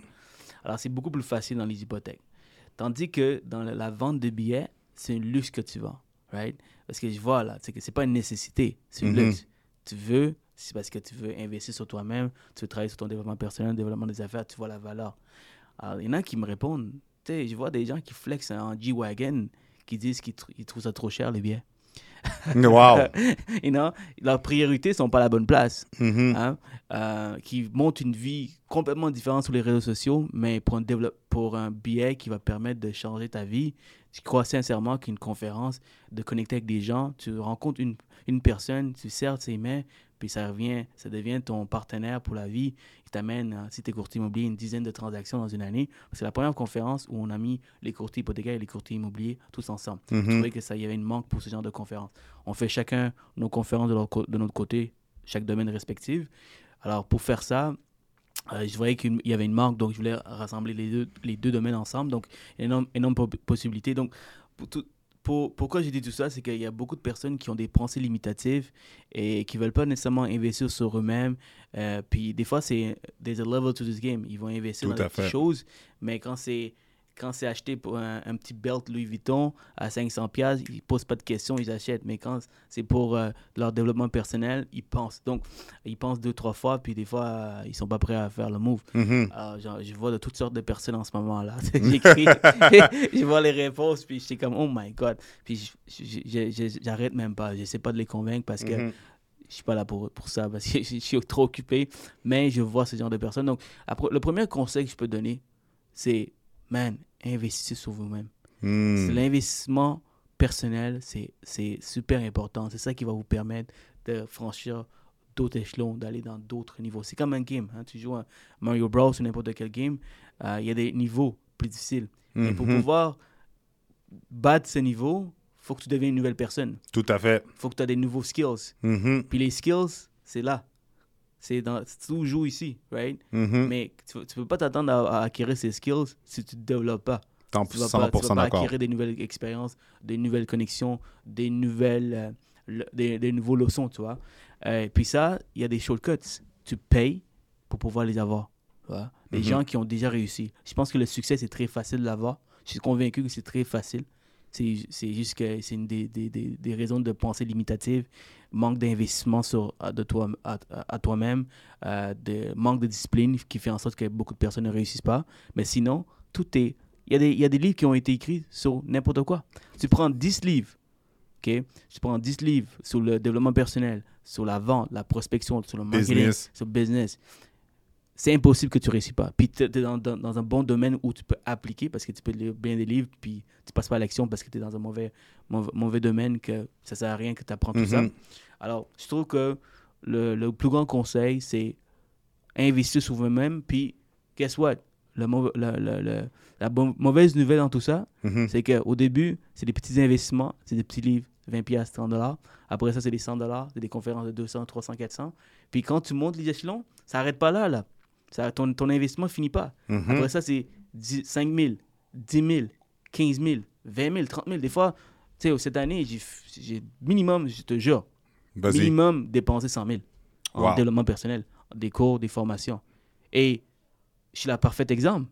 alors, c'est beaucoup plus facile dans les hypothèques. Tandis que dans la, vente de billets, c'est un luxe que tu vends, right? Parce que je vois là, c'est que c'est pas une nécessité, c'est un Mhm. luxe. Tu veux, c'est parce que tu veux investir sur toi-même, tu veux travailler sur ton développement personnel, développement des affaires, tu vois la valeur. Alors, il y en a qui me répondent, tu sais, je vois des gens qui flexent en G-Wagon, qui disent qu'ils tr- ils trouvent ça trop cher, les billets. Wow. you know, leurs priorités sont pas à la bonne place Mhm. hein, euh, qui montent une vie complètement différente sur les réseaux sociaux, mais pour un, pour un billet qui va permettre de changer ta vie, je crois sincèrement qu'une conférence, de connecter avec des gens, tu rencontres une, une personne, tu serres ses mains, puis ça revient, ça devient ton partenaire pour la vie. Il t'amène, euh, si tu es courtier immobilier, une dizaine de transactions dans une année. C'est la première conférence où on a mis les courtiers hypothécaires et les courtiers immobiliers tous ensemble. Je Mhm. trouvais que ça, y avait une manque pour ce genre de conférences. On fait chacun nos conférences de, leur co- de notre côté, chaque domaine respectif. Alors, pour faire ça, euh, je voyais qu'il y avait une manque, donc je voulais rassembler les deux, les deux domaines ensemble. Donc, énorme, énorme po- possibilités. Donc, pour tout- pour- pourquoi j'ai dit tout ça, c'est qu'il y a beaucoup de personnes qui ont des pensées limitatives et qui veulent pas nécessairement investir sur eux-mêmes. Euh, puis des fois, c'est there's a level to this game. Ils vont investir Tout dans des choses, mais quand c'est quand c'est acheté pour un, un petit belt Louis Vuitton à 500 pièces, ils posent pas de questions, ils achètent. Mais quand c'est pour euh, leur développement personnel, ils pensent. Donc, ils pensent deux trois fois, puis des fois, euh, ils sont pas prêts à faire le move. Mhm. Alors, genre, je vois de toutes sortes de personnes en ce moment-là. J'écris, je vois les réponses, puis j'étais comme, oh my God. Puis je- je- je- je- j'arrête même pas. J'essaie pas de les convaincre parce que Mhm. je suis pas là pour, pour ça, parce que je suis trop occupé. Mais je vois ce genre de personnes. Donc, après, le premier conseil que je peux donner, c'est, man, investissez sur vous-même. C'est L'investissement personnel, c'est super important. C'est ça qui va vous permettre de franchir d'autres échelons, d'aller dans d'autres niveaux. C'est comme un game. hein. Tu joues à Mario Bros ou n'importe quel game, euh, il y a des niveaux plus difficiles. Et pour Mhm. pouvoir battre ce niveau, faut que tu deviennes une nouvelle personne. Tout à fait. faut que tu aies des nouveaux skills. Mhm. Puis les skills, c'est là. C'est tout joue ici, right? Mhm. Mais tu, tu peux pas t'attendre à, à acquérir ces skills si tu te développes pas. Tu vas 100% pas, tu vas pas d'accord. acquérir des nouvelles expériences, des nouvelles connexions, des nouvelles, euh, le- des, des nouveaux leçons, tu vois. Euh, puis ça, il y a des shortcuts. Tu payes pour pouvoir les avoir. tu vois. Des Mhm. gens qui ont déjà réussi. Je pense que le succès, c'est très facile de l'avoir. Je suis convaincu que c'est très facile. C'est juste que c'est une des, des, des, raisons de pensée limitative, manque d'investissement de toi à, toi-même, euh, de manque de discipline qui fait en sorte que beaucoup de personnes ne réussissent pas. Mais sinon, tout est il y, a des, il y a des livres qui ont été écrits sur n'importe quoi. Tu prends 10 livres, OK? Tu prends 10 livres sur le développement personnel, sur la vente, la prospection, sur le marketing, Business. sur le business. C'est impossible que tu réussis pas. Puis tu es dans, dans- dans un bon domaine où tu peux appliquer parce que tu peux lire bien des livres, puis tu passes pas à l'action parce que tu es dans un mauvais, mauvais, mauvais domaine, que ça sert à rien que tu apprends tout ça. Mhm. Alors, je trouve que le, le plus grand conseil, c'est investir sur vous-même. Puis, guess what? Le mauvais- le- le- le- la bon- mauvaise nouvelle dans tout ça, Mhm. c'est qu'au début, c'est des petits investissements, c'est des petits livres, 20 pièces 30 dollars. Après ça, c'est des 100 dollars, c'est des conférences de 200, 300, 400. Puis quand tu montes les échelons, ça n'arrête pas là, là. Ça, ton, ton investissement finit pas. Mhm. Après ça, c'est 10 5 000, 10 000, 15 000, 20 000, 30 000. Des fois, tu sais, cette année, j'ai minimum, je te jure, minimum dépensé 100 000 en Wow. développement personnel, des cours, des formations. Et je suis la parfaite exemple.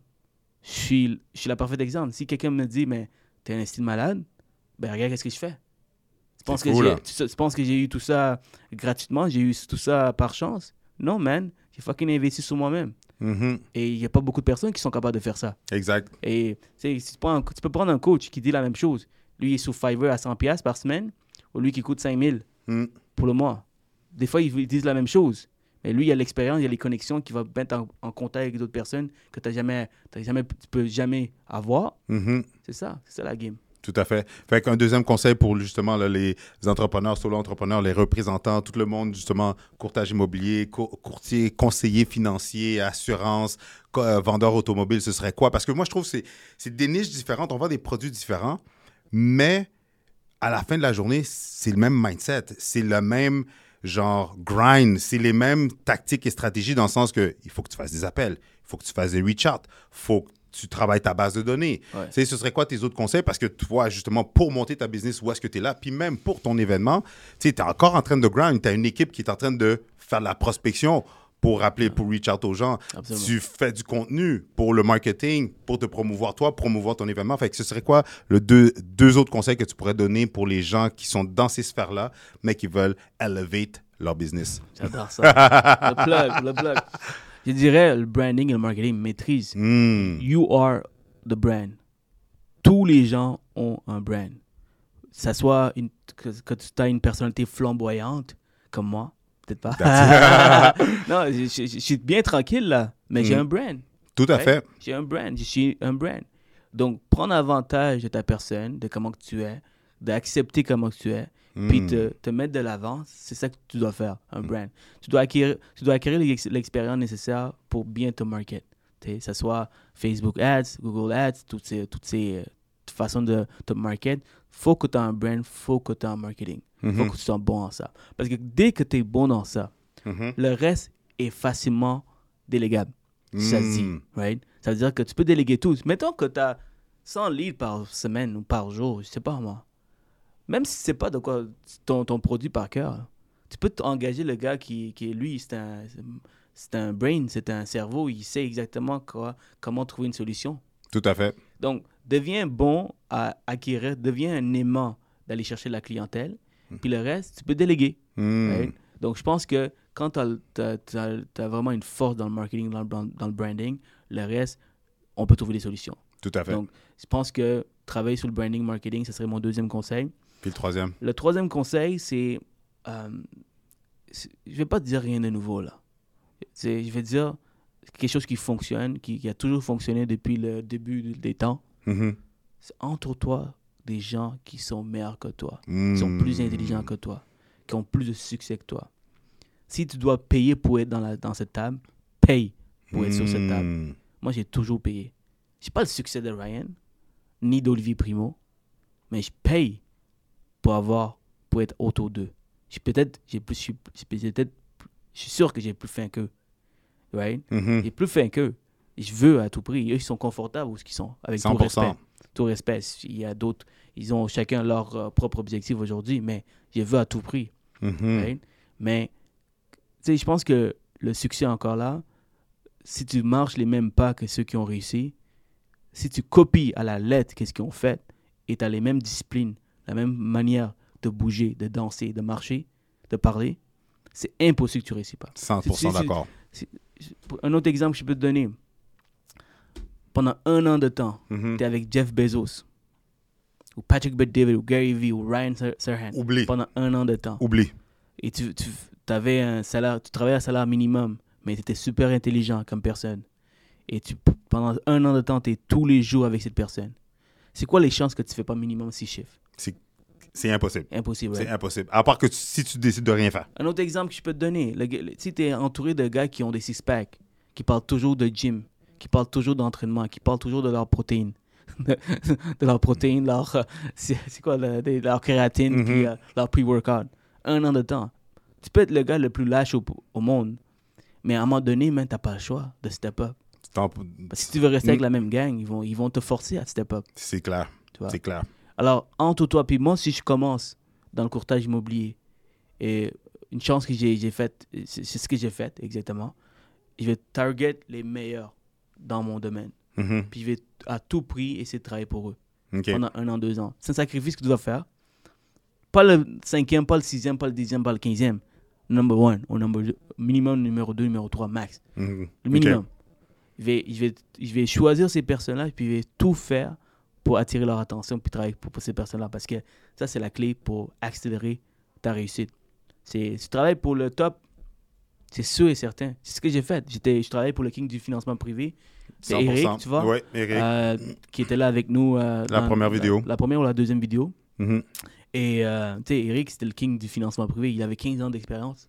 Je suis, je suis la parfaite exemple. Si quelqu'un me dit, mais t'es un style malade, ben regarde qu'est-ce que je fais. Tu penses, que fou, j'ai- là. tu, tu penses que j'ai eu tout ça gratuitement, j'ai eu tout ça par chance? Non, man. J'ai fucking investi sur moi-même. Mhm. Et il n'y a pas beaucoup de personnes qui sont capables de faire ça. Exact. Et tu un- peux prendre un coach qui dit la même chose. Lui, il est sur Fiverr à 100$ piastres par semaine, ou lui qui coûte 5000 Mm. pour le mois. Des fois, ils disent la même chose. Mais lui, il a l'expérience, il a les connexions qui va mettre en, en contact avec d'autres personnes que t'as jamais, t'as jamais, tu peux jamais avoir. Mhm. C'est ça, c'est ça la game. Tout à fait. Fait qu'un deuxième conseil pour justement les entrepreneurs, solo-entrepreneurs, les représentants, tout le monde, justement, courtage immobilier, co- courtier, conseiller financier, assurance, euh, vendeur automobile, ce serait quoi? Parce que moi, je trouve que c'est des niches différentes, on vend des produits différents, mais à la fin de la journée, c'est le même mindset, c'est le même genre grind, c'est les mêmes tactiques et stratégies dans le sens que il faut que tu fasses des appels, il faut que tu fasses des reach-out, il faut que tu travailles ta base de données. Ouais. Sais, ce serait quoi tes autres conseils? Parce que toi, justement, pour monter ta business, où est-ce que tu es là? Puis même pour ton événement, tu es encore en train de grind. Tu as une équipe qui est en train de faire de la prospection pour rappeler, pour reach out aux gens. Absolument. Tu fais du contenu pour le marketing, pour te promouvoir toi, promouvoir ton événement. Fait que ce serait quoi le deux, deux autres conseils que tu pourrais donner pour les gens qui sont dans ces sphères-là, mais qui veulent elevate leur business? J'adore ça. le plug, le plug. Je dirais le branding et le marketing maîtrise. Hmm. You are the brand. Tous les gens ont un brand. Ça soit une, que, que tu as une personnalité flamboyante, comme moi, peut-être pas. non, je, je- je suis bien tranquille là, mais j'ai Mm. un brand. Tout à right? fait. J'ai un brand, je suis un brand. Donc, prendre avantage de ta personne, de comment que tu es, d'accepter comment que tu es, puis Hmm. te, te mettre de l'avant, c'est ça que tu dois faire, un brand. Tu dois acquérir, tu dois acquérir l'ex- l'expérience nécessaire pour bien te market. Que ce soit Facebook Ads, Google Ads, toutes ces, toutes ces euh, façons de te market, faut que tu aies un brand, faut que tu aies un marketing. faut Mhm. que tu sois bon en ça. Parce que dès que tu es bon dans ça, Mhm. le reste est facilement délégable. Ça se dit, Hmm. right? Ça veut dire que tu peux déléguer tout. Mettons que tu as 100 leads par semaine ou par jour, je sais pas moi. Même si c'est pas de quoi ton, ton produit par cœur, tu peux engager le gars qui, qui est lui, c'est un, c'est un brain, c'est un cerveau, il sait exactement quoi, comment trouver une solution. Tout à fait. Donc, deviens bon à acquérir, deviens un aimant d'aller chercher la clientèle, puis le reste, tu peux déléguer. Hmm. right? Donc, je pense que quand tu as, vraiment une force dans le marketing, dans le, dans le branding, le reste, on peut trouver des solutions. Tout à fait. Donc, je pense que travailler sur le branding, marketing, ce serait mon deuxième conseil. Puis le troisième? Le troisième conseil, c'est. euh, je vais pas te dire rien de nouveau, là. Je vais te dire quelque chose qui fonctionne, qui, qui a toujours fonctionné depuis le début des temps. Mhm. C'est entoure-toi des gens qui sont meilleurs que toi, Hmm. qui sont plus intelligents que toi, qui ont plus de succès que toi. Si tu dois payer pour être dans, la, dans cette table, paye pour être sur cette table. Hmm. Moi, j'ai toujours payé. J'ai pas le succès de Ryan, ni d'Olivier Primo, mais je paye pour avoir, pour être autour d'eux. Peut-être, j'ai plus, je suis- peut-être, je suis sûr que j'ai plus faim qu'eux. Right? Mhm. J'ai plus faim qu'eux. Je veux à tout prix. Eux, ils sont confortables où ce qu'ils sont. Avec tout 100%. respect. Tout respect. Il y a d'autres, ils ont chacun leur euh, propre objectif aujourd'hui, mais je veux à tout prix. Mhm. right? Mais, tu sais, je pense que le succès encore là. Si tu marches les mêmes pas que ceux qui ont réussi, si tu copies à la lettre qu'est-ce qu'ils ont fait, et tu as les mêmes disciplines, la même manière de bouger, de danser, de marcher, de parler, c'est impossible que tu réussis pas. 100% Si- si- d'accord. Un autre exemple que je peux te donner. Pendant un an de temps, Mhm. tu es avec Jeff Bezos, ou Patrick Bet-David, ou Gary Vee, ou Ryan Ser- Serhant, Oublie. pendant un an de temps. Oublie. Et tu, tu avais un salaire, tu travaillais à salaire minimum, mais tu étais super intelligent comme personne. Et tu, pendant un an de temps, tu es tous les jours avec cette personne. C'est quoi les chances que tu fais pas minimum six chiffres? C'est impossible. Impossible. C'est right? impossible. À part que tu- si tu décides de rien faire. Un autre exemple que je peux te donner, le gars- le- si tu es entouré de gars qui ont des six-packs, qui parlent toujours de gym, qui parlent toujours d'entraînement, qui parlent toujours de leur protéine, de, de leur protéine, leur, euh, c'est c'est quoi, le- de leur Mhm. puis, euh, leur pre-workout. Un an de temps. Tu peux être le gars le plus lâche au, au monde, mais à un moment donné, man, t'as pas le choix de step up. T'en- Parce que si tu veux rester avec Mm. la même gang, ils vont, ils vont te forcer à step up. C'est clair. Tu. C'est clair. Alors, entre toi puis moi, si je commence dans le courtage immobilier, et une chance que j'ai j'ai faite, c'est ce que j'ai fait exactement, je vais target les meilleurs dans mon domaine. Mhm. Puis je vais à tout prix essayer de travailler pour eux pendant un an, deux ans. C'est un sacrifice que tu dois faire. Pas le cinquième, pas le sixième, pas le dixième, pas le quinzième. Number one, au number deux, minimum numéro deux, numéro trois, max. Mhm. Le minimum. Je, vais, je, vais, je vais choisir ces personnes-là, puis je vais tout faire pour attirer leur attention, puis travailler pour, pour ces personnes-là. Parce que ça, c'est la clé pour accélérer ta réussite. Tu travailles pour le top, c'est sûr et certain. C'est ce que j'ai fait. J'étais, je travaillais pour le king du financement privé, c'est 100%. Eric, tu vois, Ouais, Eric. euh, qui était là avec nous. euh, La première vidéo. La, première ou la deuxième vidéo. Mhm. Et euh, tu sais, Eric, c'était le king du financement privé. Il avait 15 ans d'expérience.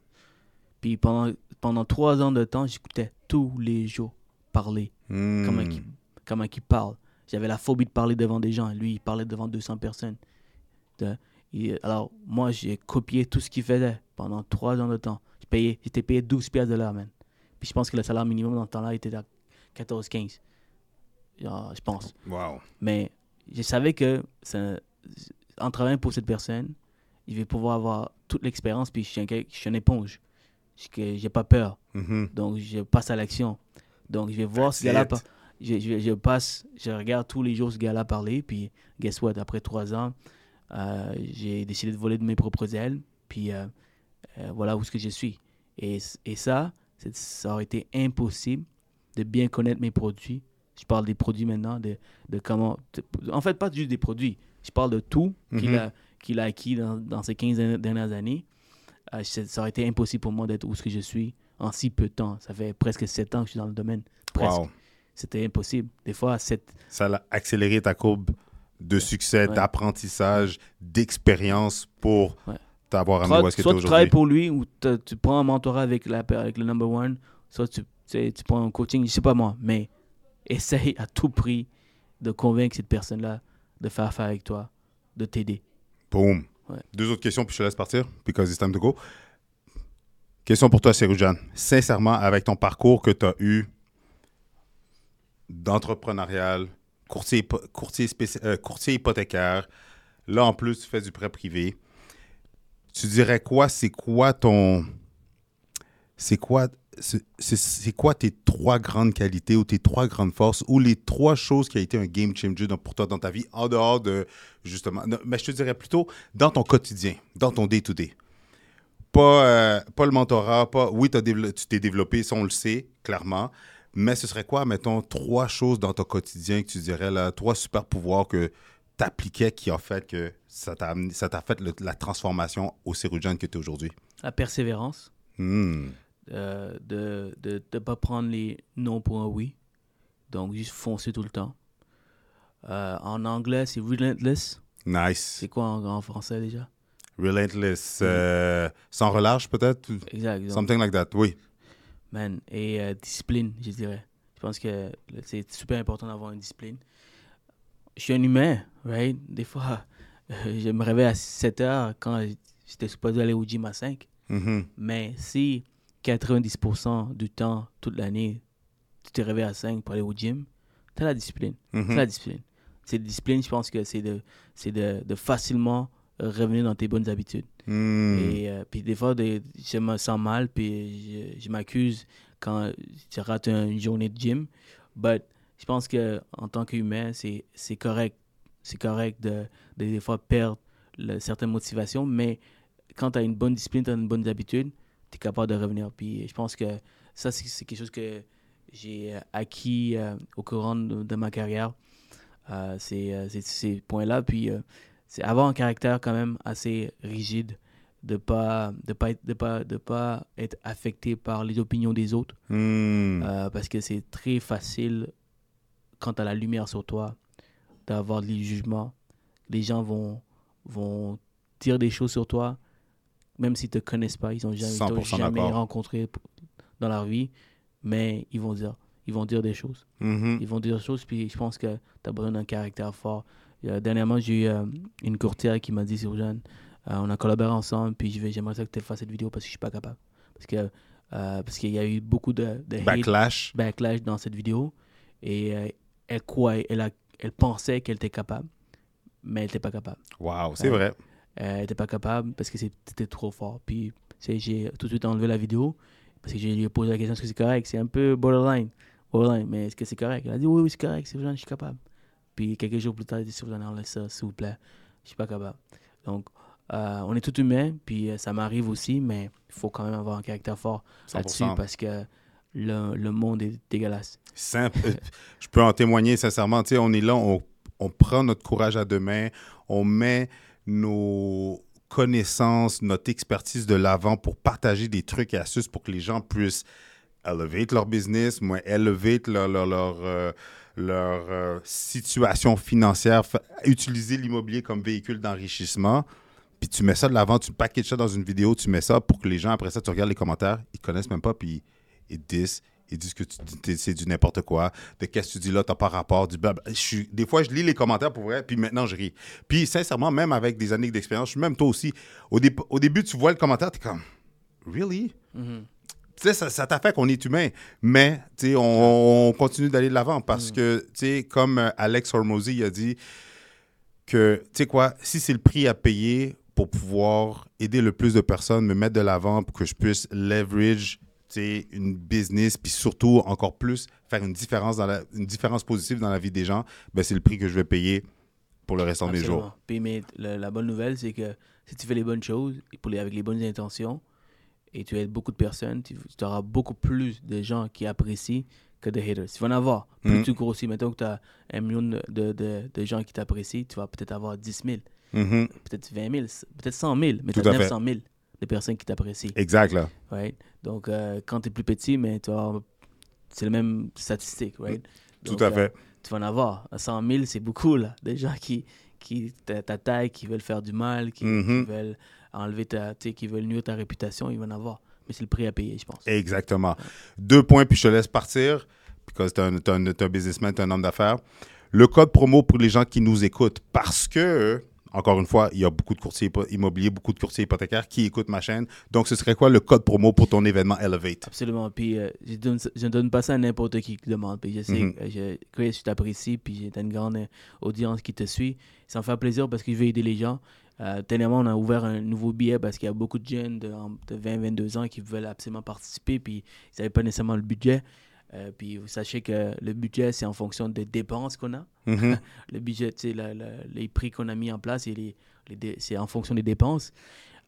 Puis pendant, pendant trois ans de temps, j'écoutais tous les jours parler comment, Hmm. il, comment il parle. J'avais la phobie de parler devant des gens. Lui, il parlait devant 200 personnes. Et, alors, moi, j'ai copié tout ce qu'il faisait pendant trois ans de temps. J'étais payé 12 pièces de l'heure, man. Puis je pense que le salaire minimum dans ce temps-là était à 14-15. Genre, Je pense. Wow. Mais je savais que ça- en travaillant pour cette personne, je vais pouvoir avoir toute l'expérience. Puis je suis, un, je suis une éponge. Je j'ai pas peur. Mhm. Donc, je passe à l'action. Donc, je vais voir That's gars-là. it. Je, je, je passe, je regarde tous les jours ce gars-là parler. Puis, guess what? Après trois ans, euh, j'ai décidé de voler de mes propres ailes. Puis, euh, euh, voilà où ce que je suis. Et, et ça, ça aurait été impossible de bien connaître mes produits. Je parle des produits maintenant, de, de comment. de- en fait, pas juste des produits. Je parle de tout qu'il Mhm. a, qu'il a acquis dans, dans ces 15 dernières- années. Ça aurait été impossible pour moi d'être où ce que je suis en si peu de temps. Ça fait presque 7 ans que je suis dans le domaine. Presque. Wow. C'était impossible. Des fois, à 7. Ça a accéléré ta courbe de succès, Ouais. d'apprentissage, d'expérience pour Ouais. t'avoir amené où Soit, est-ce que tu soit es tu travailles pour lui ou tu prends un mentorat avec, la, avec le number one, soit tu, tu, prends un coaching, je sais pas moi, mais essaye à tout prix de convaincre cette personne-là de faire affaire avec toi, de t'aider. Boom. Ouais. Deux autres questions, puis je te laisse partir, because it's time to go. Question pour toi, Serujan. Sincèrement, avec ton parcours que tu as eu d'entrepreneurial, courtier, courtier, euh, courtier hypothécaire, là en plus tu fais du prêt privé, tu dirais quoi? C'est quoi ton. C'est quoi, c'est, quoi tes trois grandes qualités ou tes trois grandes forces ou les trois choses qui a été un game changer pour toi dans ta vie en dehors de justement. mais je te dirais plutôt dans ton quotidien, dans ton day-to-day. Pas, euh, pas le mentorat, pas. Oui, dévelop- tu t'es développé, ça on le sait, clairement. Mais ce serait quoi, mettons, trois choses dans ton quotidien que tu dirais, là, trois super pouvoirs que tu appliquais qui ont fait que ça t'a amené- ça t'a fait le- la transformation au Cérujan que tu es aujourd'hui? La persévérance, Hmm. euh, de ne de, de pas prendre les non pour un oui, donc juste foncer tout le temps. Euh, en anglais, c'est relentless. Nice. C'est quoi en, en français déjà? Relentless. euh, sans relâche, peut-être? Exact. Something like that, oui. Man, et euh, discipline, je dirais. Je pense que c'est super important d'avoir une discipline. Je suis un humain, right? Des fois, je me réveille à 7 heures quand j'étais supposé aller au gym à 5. Mhm. Mais si 90% du temps, toute l'année, tu te réveilles à 5 pour aller au gym, tu as la discipline. C'est la discipline. C'est discipline, je pense que c'est de, de, de facilement revenir dans tes bonnes habitudes. Mm. Et euh, puis des fois, je me sens mal, puis je, m'accuse quand je rate un- une journée de gym. But je pense que en tant qu'humain, c'est correct. C'est correct de, de des fois perdre certaines motivations, mais quand tu as une bonne discipline, tu as une bonne habitude, tu es capable de revenir. Puis je pense que ça, c'est quelque chose que j'ai euh, acquis euh, au courant de, ma carrière. Euh, ces points-là. Puis c'est avoir un caractère quand même assez rigide de pas de pas être, de pas de pas être affecté par les opinions des autres Mm. euh, parce que c'est très facile quand tu as la lumière sur toi d'avoir des jugements les gens vont vont dire des choses sur toi même s'ils te connaissent pas ils ont jamais, ils t'ont 100% jamais rencontré dans leur vie mais ils vont dire ils vont dire des choses Mhm. ils vont dire des choses, puis je pense que tu as besoin d'un caractère fort. Euh, dernièrement, j'ai eu euh, une courtière qui m'a dit, Surjean, euh, on a collaboré ensemble, puis je j'aimerais ça que tu fasses cette vidéo parce que je suis pas capable. Parce que parce qu'il y a eu beaucoup de, de hate, Backlash. backlash dans cette vidéo, et elle, quoi, elle, a, elle pensait qu'elle était capable, mais elle n'était pas capable. Wow, c'est vrai. Elle n'était pas capable parce que c'était trop fort. Puis j'ai tout de suite enlevé la vidéo parce que j'ai lui ai posé la question est-ce que c'est correct? C'est un peu borderline. Borderline, mais est-ce que c'est correct? Elle a dit oui, oui, c'est correct, c'est je suis capable. Puis quelques jours plus tard, a dit s'il vous plaît, enlève ça, s'il vous plaît, je suis pas capable. Donc, euh, on est tout humain, puis euh, ça m'arrive aussi, mais il faut quand même avoir un caractère fort là-dessus 100%. parce que le, le monde est dégueulasse. Simple. Je peux en témoigner sincèrement. Tu sais, on est là, on, on prend notre courage à deux mains, on met nos connaissances, notre expertise de l'avant pour partager des trucs et astuces pour que les gens puissent elevate leur business, leur, leur, leur, euh, leur, euh, situation financière, utiliser l'immobilier comme véhicule d'enrichissement. Puis tu mets ça de l'avant, tu packages ça dans une vidéo, tu mets ça pour que les gens, après ça, tu regardes les commentaires, ils connaissent même pas, puis ils disent, ils disent que c'est du n'importe quoi, de qu'est-ce que tu dis là, t'as pas rapport, du blabla. Je des fois, je lis les commentaires pour vrai, puis maintenant, je ris. Puis sincèrement, même avec des années d'expérience, même toi aussi, au, dé- au début, tu vois le commentaire, t'es comme, really? Tu sais, ça, ça t'affecte, on est humain. Mais, tu sais, on, on continue d'aller de l'avant parce que, tu sais, comme euh, Alex Hormozy a dit que, tu sais quoi, si c'est le prix à payer pour pouvoir aider le plus de personnes, me mettre de l'avant pour que je puisse leverage, tu sais, une business, puis surtout, encore plus, faire une différence, dans la, une différence positive dans la vie des gens, ben c'est le prix que je vais payer pour le restant de mes Absolument. jours. Puis, mais le- la bonne nouvelle, c'est que si tu fais les bonnes choses pour les, avec les bonnes intentions et tu aides beaucoup de personnes, tu, tu auras beaucoup plus de gens qui apprécient que de haters. Tu vas en avoir. Plus Mhm. tu grossis, mettons que tu as un million de, de, de- de gens qui t'apprécient, tu vas peut-être avoir 10 000, Mhm. peut-être 20 000, peut-être 100 000, mais Tout tu as à fait. 900 000 de personnes qui t'apprécient. Exact, là. Right? Donc, euh, quand tu es plus petit, mais c'est la même statistique. Right? Tout Donc, à euh, fait. tu vas en avoir. À 100 000, c'est beaucoup, là. Des gens qui, qui ta, ta taille, qui veulent faire du mal, qui, qui Mhm. veulent enlever ta, tu sais, qui veulent nuire ta réputation, ils vont en avoir. Mais c'est le prix à payer, je pense. Exactement. Deux points, puis je te laisse partir, parce que tu es, un un businessman, tu es un homme d'affaires. Le code promo pour les gens qui nous écoutent, parce que, encore une fois, il y a beaucoup de courtiers immobiliers, beaucoup de courtiers hypothécaires qui écoutent ma chaîne. Donc, ce serait quoi le code promo pour ton événement Elevate? Absolument. Puis euh, je, donne, je ne donne pas ça à n'importe qui qui demande. Puis je sais Mhm. que je, Chris, je t'apprécie, puis j'ai une grande euh, audience qui te suit. Ça me fait plaisir parce que je veux aider les gens. Euh, dernièrement, on a ouvert un nouveau billet parce qu'il y a beaucoup de jeunes de, en- de 20-22 ans qui veulent absolument participer, puis ils n'avaient pas nécessairement le budget. Euh, puis vous sachez que le budget, c'est en fonction des dépenses qu'on a. Mhm. Le budget, la- les prix qu'on a mis en place, et les, c'est en fonction des dépenses.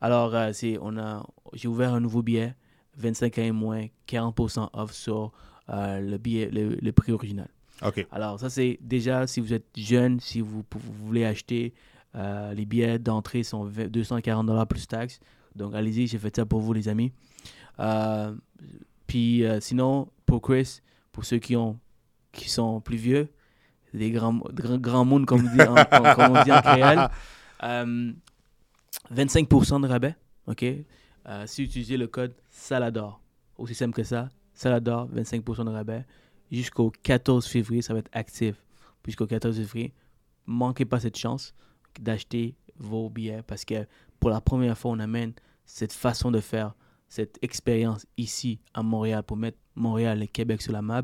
Alors, euh, c'est, on a, j'ai ouvert un nouveau billet, 25 ans et moins, 40% off sur euh, le, billet, le, le prix original. OK. Alors, ça, c'est déjà si vous êtes jeune, si vous voulez acheter, euh, les billets d'entrée sont 20 240 plus taxes. Donc, allez-y, j'ai fait ça pour vous, les amis. Euh, puis, euh, sinon, pour Chris, pour ceux qui, ont, qui sont plus vieux, des grands, grands, grands mondes, comme, on dit en- comme- on dit créole, euh, 25% de rabais, OK? Si vous utilisez le code SALADOR, aussi simple que ça, SALADOR, 25% de rabais, jusqu'au 14 février, ça va être actif. Jusqu'au 14 février, manquez pas cette chance d'acheter vos billets parce que pour la première fois, on amène cette façon de faire, cette expérience ici à Montréal pour mettre Montréal et Québec sur la map.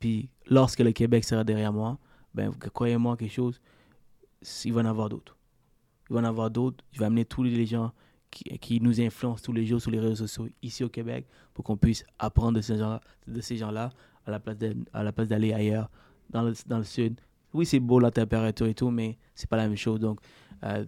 Puis lorsque le Québec sera derrière moi, ben, croyez-moi quelque chose, il va en avoir d'autres. Il va en avoir d'autres. Je vais amener tous les gens qui, nous influencent tous les jours sur les réseaux sociaux ici au Québec pour qu'on puisse apprendre de ces gens-là, gens-là à la place d'aller ailleurs, dans dans le sud. Oui, c'est beau la température et tout, mais c'est pas la même chose. Donc, euh,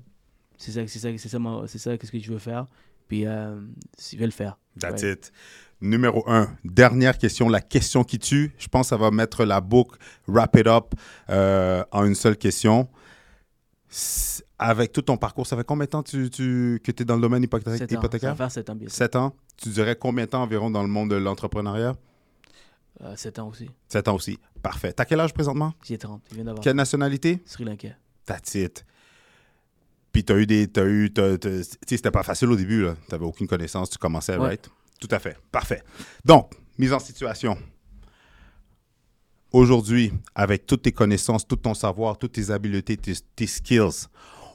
c'est ça, c'est ça, c'est ça, c'est ça, qu'est-ce que je veux faire. Puis, euh, je vais le faire. That's it. Numéro un, dernière question, la question qui tue. Je pense que ça va mettre la boucle, wrap it up euh, en une seule question. Avec tout ton parcours, ça fait combien de temps tu, tu que tu es dans le domaine hypothécaire? Ça va faire 7 ans, bien 7 ans. Tu dirais combien de temps environ dans le monde de l'entrepreneuriat? 7 ans aussi. 7 ans aussi. Parfait. T'as quel âge présentement? J'ai 30. Je viens d'avoir. Quelle nationalité? Sri Lanka. That's it. Puis t'as eu des. T'as eu. Tu sais, c'était pas facile au début, là. T'avais aucune connaissance, tu commençais, right? Tout à fait. Parfait. Donc, mise en situation. Aujourd'hui, avec toutes tes connaissances, tout ton savoir, toutes tes habiletés, tes, skills,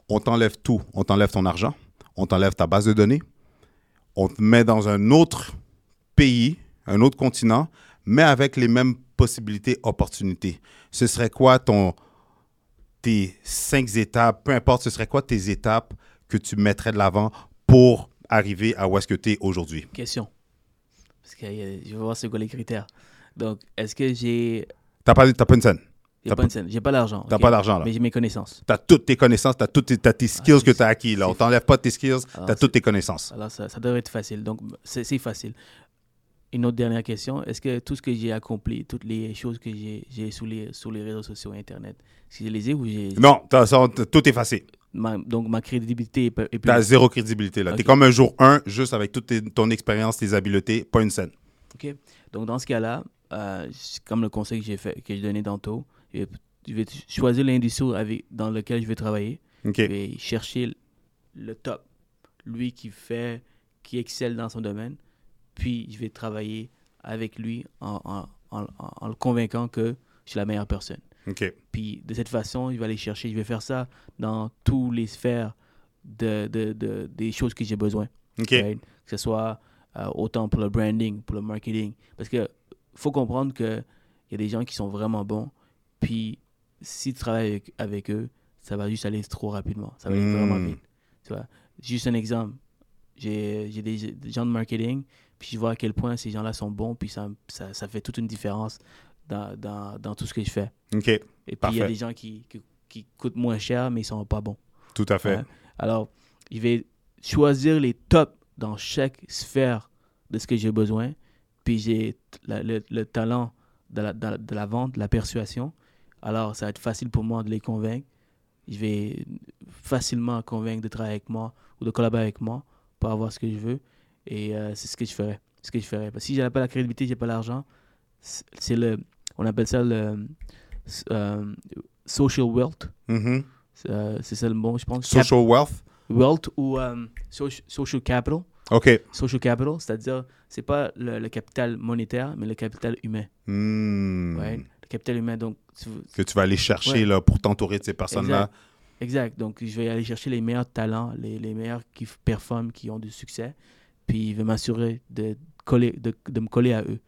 on t'enlève tout. On t'enlève ton argent, on t'enlève ta base de données, on te met dans un autre pays, un autre continent, mais avec les mêmes possibilités, opportunités. Ce serait quoi ton, tes cinq étapes, peu importe, ce serait quoi tes étapes que tu mettrais de l'avant pour arriver à où est-ce que tu es aujourd'hui? Question. Parce que je veux voir c'est quoi les critères. Donc, est-ce que j'ai. T'as pas, pas une scène? J'ai pas, une scène. J'ai pas l'argent. T'as pas d'argent, là. Mais j'ai mes connaissances. T'as toutes tes connaissances, t'as toutes tes, as tes skills que que t'as acquis, là. On t'enlève pas tes skills, t'as toutes tes connaissances. Alors, ça, ça devrait être facile. Donc, c'est facile. Une autre dernière question. Est-ce que tout ce que j'ai accompli, toutes les choses que j'ai sous les, sur les réseaux sociaux et Internet, si je les ai ou j'ai... Non, tout est facile donc ma crédibilité est, plus... T'as zéro crédibilité là. T'es comme un jour un, juste avec toute ton expérience, tes habiletés, pas une scène. OK. Donc dans ce cas-là, euh, comme le conseil que j'ai fait, que j'ai donné tantôt, je vais choisir l'industrie dans laquelle je vais travailler. OK. Je vais chercher le top, lui qui fait, qui excelle dans son domaine, puis je vais travailler avec lui en, en, en le convainquant que je suis la meilleure personne. Puis de cette façon, il va aller chercher. Je vais faire ça dans toutes les sphères de, de, de des choses que j'ai besoin. Que ce soit euh, autant pour le branding, pour le marketing. Parce que faut comprendre qu'il y a des gens qui sont vraiment bons. Puis si tu travailles avec, eux, ça va juste aller trop rapidement. Ça va aller vraiment hmm. vite. Tu vois? Juste un exemple. J'ai des, des, gens de marketing, puis je vois à quel point ces gens-là sont bons, puis ça, ça, ça fait toute une différence dans, dans, dans, tout ce que je fais. OK. Et puis, il y a des gens qui, qui, qui, coûtent moins cher, mais ils sont pas bons. Tout à fait. Alors, je vais choisir les tops dans chaque sphère de ce que j'ai besoin. Puis, j'ai le, le, talent de la, de, la vente, de la persuasion. Alors, ça va être facile pour moi de les convaincre. Je vais facilement convaincre de travailler avec moi ou de collaborer avec moi pour avoir ce que je veux. Et euh, c'est ce que je ferais. Ce que je ferais. Parce que si je n'ai pas la crédibilité, je n'ai pas l'argent, c'est le on appelle ça le euh, social wealth. Mm-hmm. Euh, c'est ça le mot, je pense. Social wealth? Wealth ou social capital. OK. Social capital, c'est-à-dire, c'est pas le, capital monétaire, mais le capital humain. Hmm. Ouais, le capital humain, donc... que tu vas aller chercher là, pour t'entourer de ces personnes-là. Exact. Donc, je vais aller chercher les meilleurs talents, les, les meilleurs qui performent, qui ont du succès, puis je vais m'assurer de, coller, de, de me coller à eux.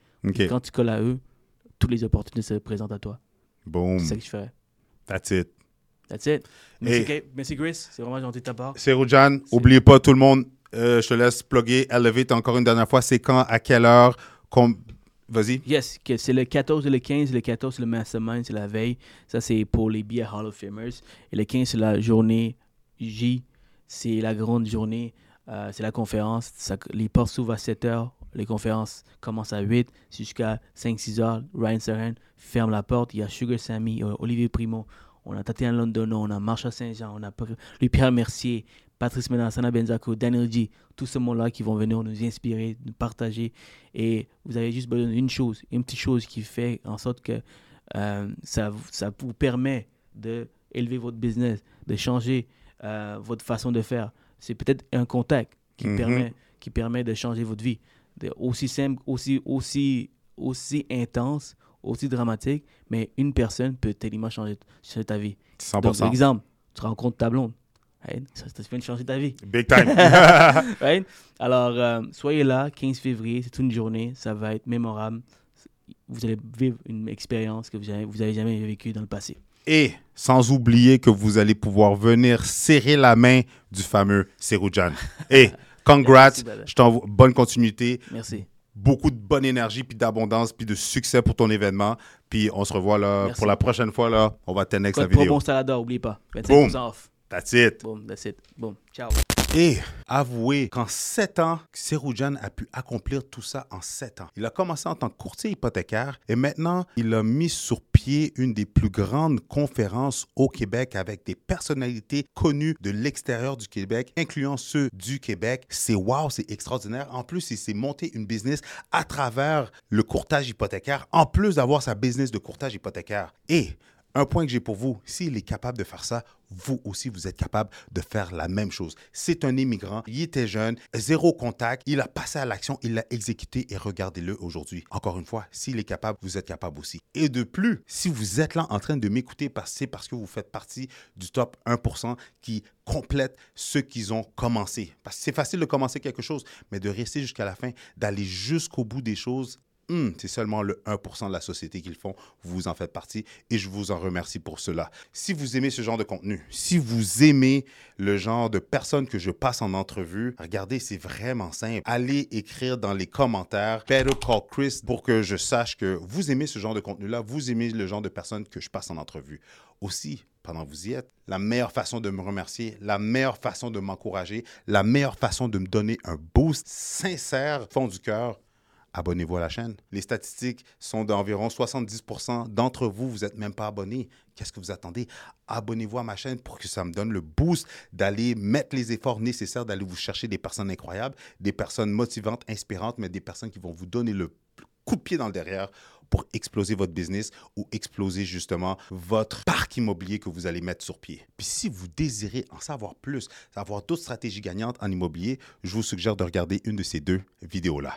Quand tu colles à eux, toutes les opportunités se présentent à toi. Boom. C'est ça que je ferais. That's it. That's it. Merci, Merci Chris. C'est vraiment gentil de ta part. C'est Roujan. N'oubliez pas, tout le monde, euh, je te laisse plugger Elevate encore une dernière fois. C'est quand, à quelle heure Vas-y. Yes, c'est le 14 et le 15. Le 14, c'est le Mastermind, c'est la veille. Ça, c'est pour les billets Hall of Famers. Et le 15, c'est la journée J. C'est la grande journée. Euh, c'est la conférence. les portes s'ouvrent à 7 heures les conférences commencent à 8 jusqu'à 5-6 heures. Ryan Serran ferme la porte. Il y a Sugar Sammy, euh, Olivier Primo. On a Tatiana London, on a Marsha Saint-Jean, on a Pierre Mercier, Patrice Menassana Benzaco, Daniel G. Tous ces mots-là qui vont venir nous inspirer, nous partager. Et vous avez juste besoin d'une chose, une petite chose qui fait en sorte que euh, ça, ça vous permet d'élever votre business, de changer votre façon de faire, c'est peut-être un contact qui, Mhm. permet, qui permet de changer votre vie. De- aussi simple, aussi, aussi, aussi intense, aussi dramatique, mais une personne peut tellement changer, changer ta vie. 100%. Donc, par exemple, tu rencontres ta blonde. right? Ça, ça vient de changer ta vie. Big time. right? Alors, euh, soyez là, 15 février, c'est une journée, ça va être mémorable. Vous allez vivre une expérience que vous n'avez vous avez jamais vécue dans le passé. Et sans oublier que vous allez pouvoir venir serrer la main du fameux Seroujan. Et congrats, Merci, je t'envoie bonne continuité, Merci. beaucoup de bonne énergie, puis d'abondance, puis de succès pour ton événement. Puis on se revoit là Merci. pour la prochaine fois. là. On va t'aider la vidéo. Salada, n'oubliez pas. 25% Boom. off. That's it. Boom, that's it. Boom. Ciao. Et avouez qu'en sept ans, Seroujan a pu accomplir tout ça en sept ans. Il a commencé en tant que courtier hypothécaire et maintenant, il a mis sur pied une des plus grandes conférences au Québec avec des personnalités connues de l'extérieur du Québec, incluant ceux du Québec. C'est wow, c'est extraordinaire. En plus, il s'est monté une business à travers le courtage hypothécaire, en plus d'avoir sa business de courtage hypothécaire. Et un point que j'ai pour vous, s'il est capable de faire ça, vous aussi, vous êtes capable de faire la même chose. C'est un immigrant, il était jeune, zéro contact, il a passé à l'action, il l'a exécuté et regardez-le aujourd'hui. Encore une fois, s'il est capable, vous êtes capable aussi. Et de plus, si vous êtes là en train de m'écouter, c'est parce que vous faites partie du top 1% qui complète ceux qui ont commencé. Parce que c'est facile de commencer quelque chose, mais de rester jusqu'à la fin, d'aller jusqu'au bout des choses, Hmm, c'est seulement le 1% de la société qui le font. Vous en faites partie et je vous en remercie pour cela. Si vous aimez ce genre de contenu, si vous aimez le genre de personnes que je passe en entrevue, regardez, c'est vraiment simple. Allez écrire dans les commentaires Better Call Chris pour que je sache que vous aimez ce genre de contenu-là, vous aimez le genre de personnes que je passe en entrevue. Aussi, pendant que vous y êtes, la meilleure façon de me remercier, la meilleure façon de m'encourager, la meilleure façon de me donner un boost sincère, fond du cœur, abonnez-vous à la chaîne. Les statistiques sont d'environ 70% d'entre vous, vous n'êtes même pas abonnés. Qu'est-ce que vous attendez? Abonnez-vous à ma chaîne pour que ça me donne le boost d'aller mettre les efforts nécessaires, d'aller vous chercher des personnes incroyables, des personnes motivantes, inspirantes, mais des personnes qui vont vous donner le coup de pied dans le derrière pour exploser votre business ou exploser justement votre parc immobilier que vous allez mettre sur pied. Puis si vous désirez en savoir plus, savoir d'autres stratégies gagnantes en immobilier, je vous suggère de regarder une de ces deux vidéos-là.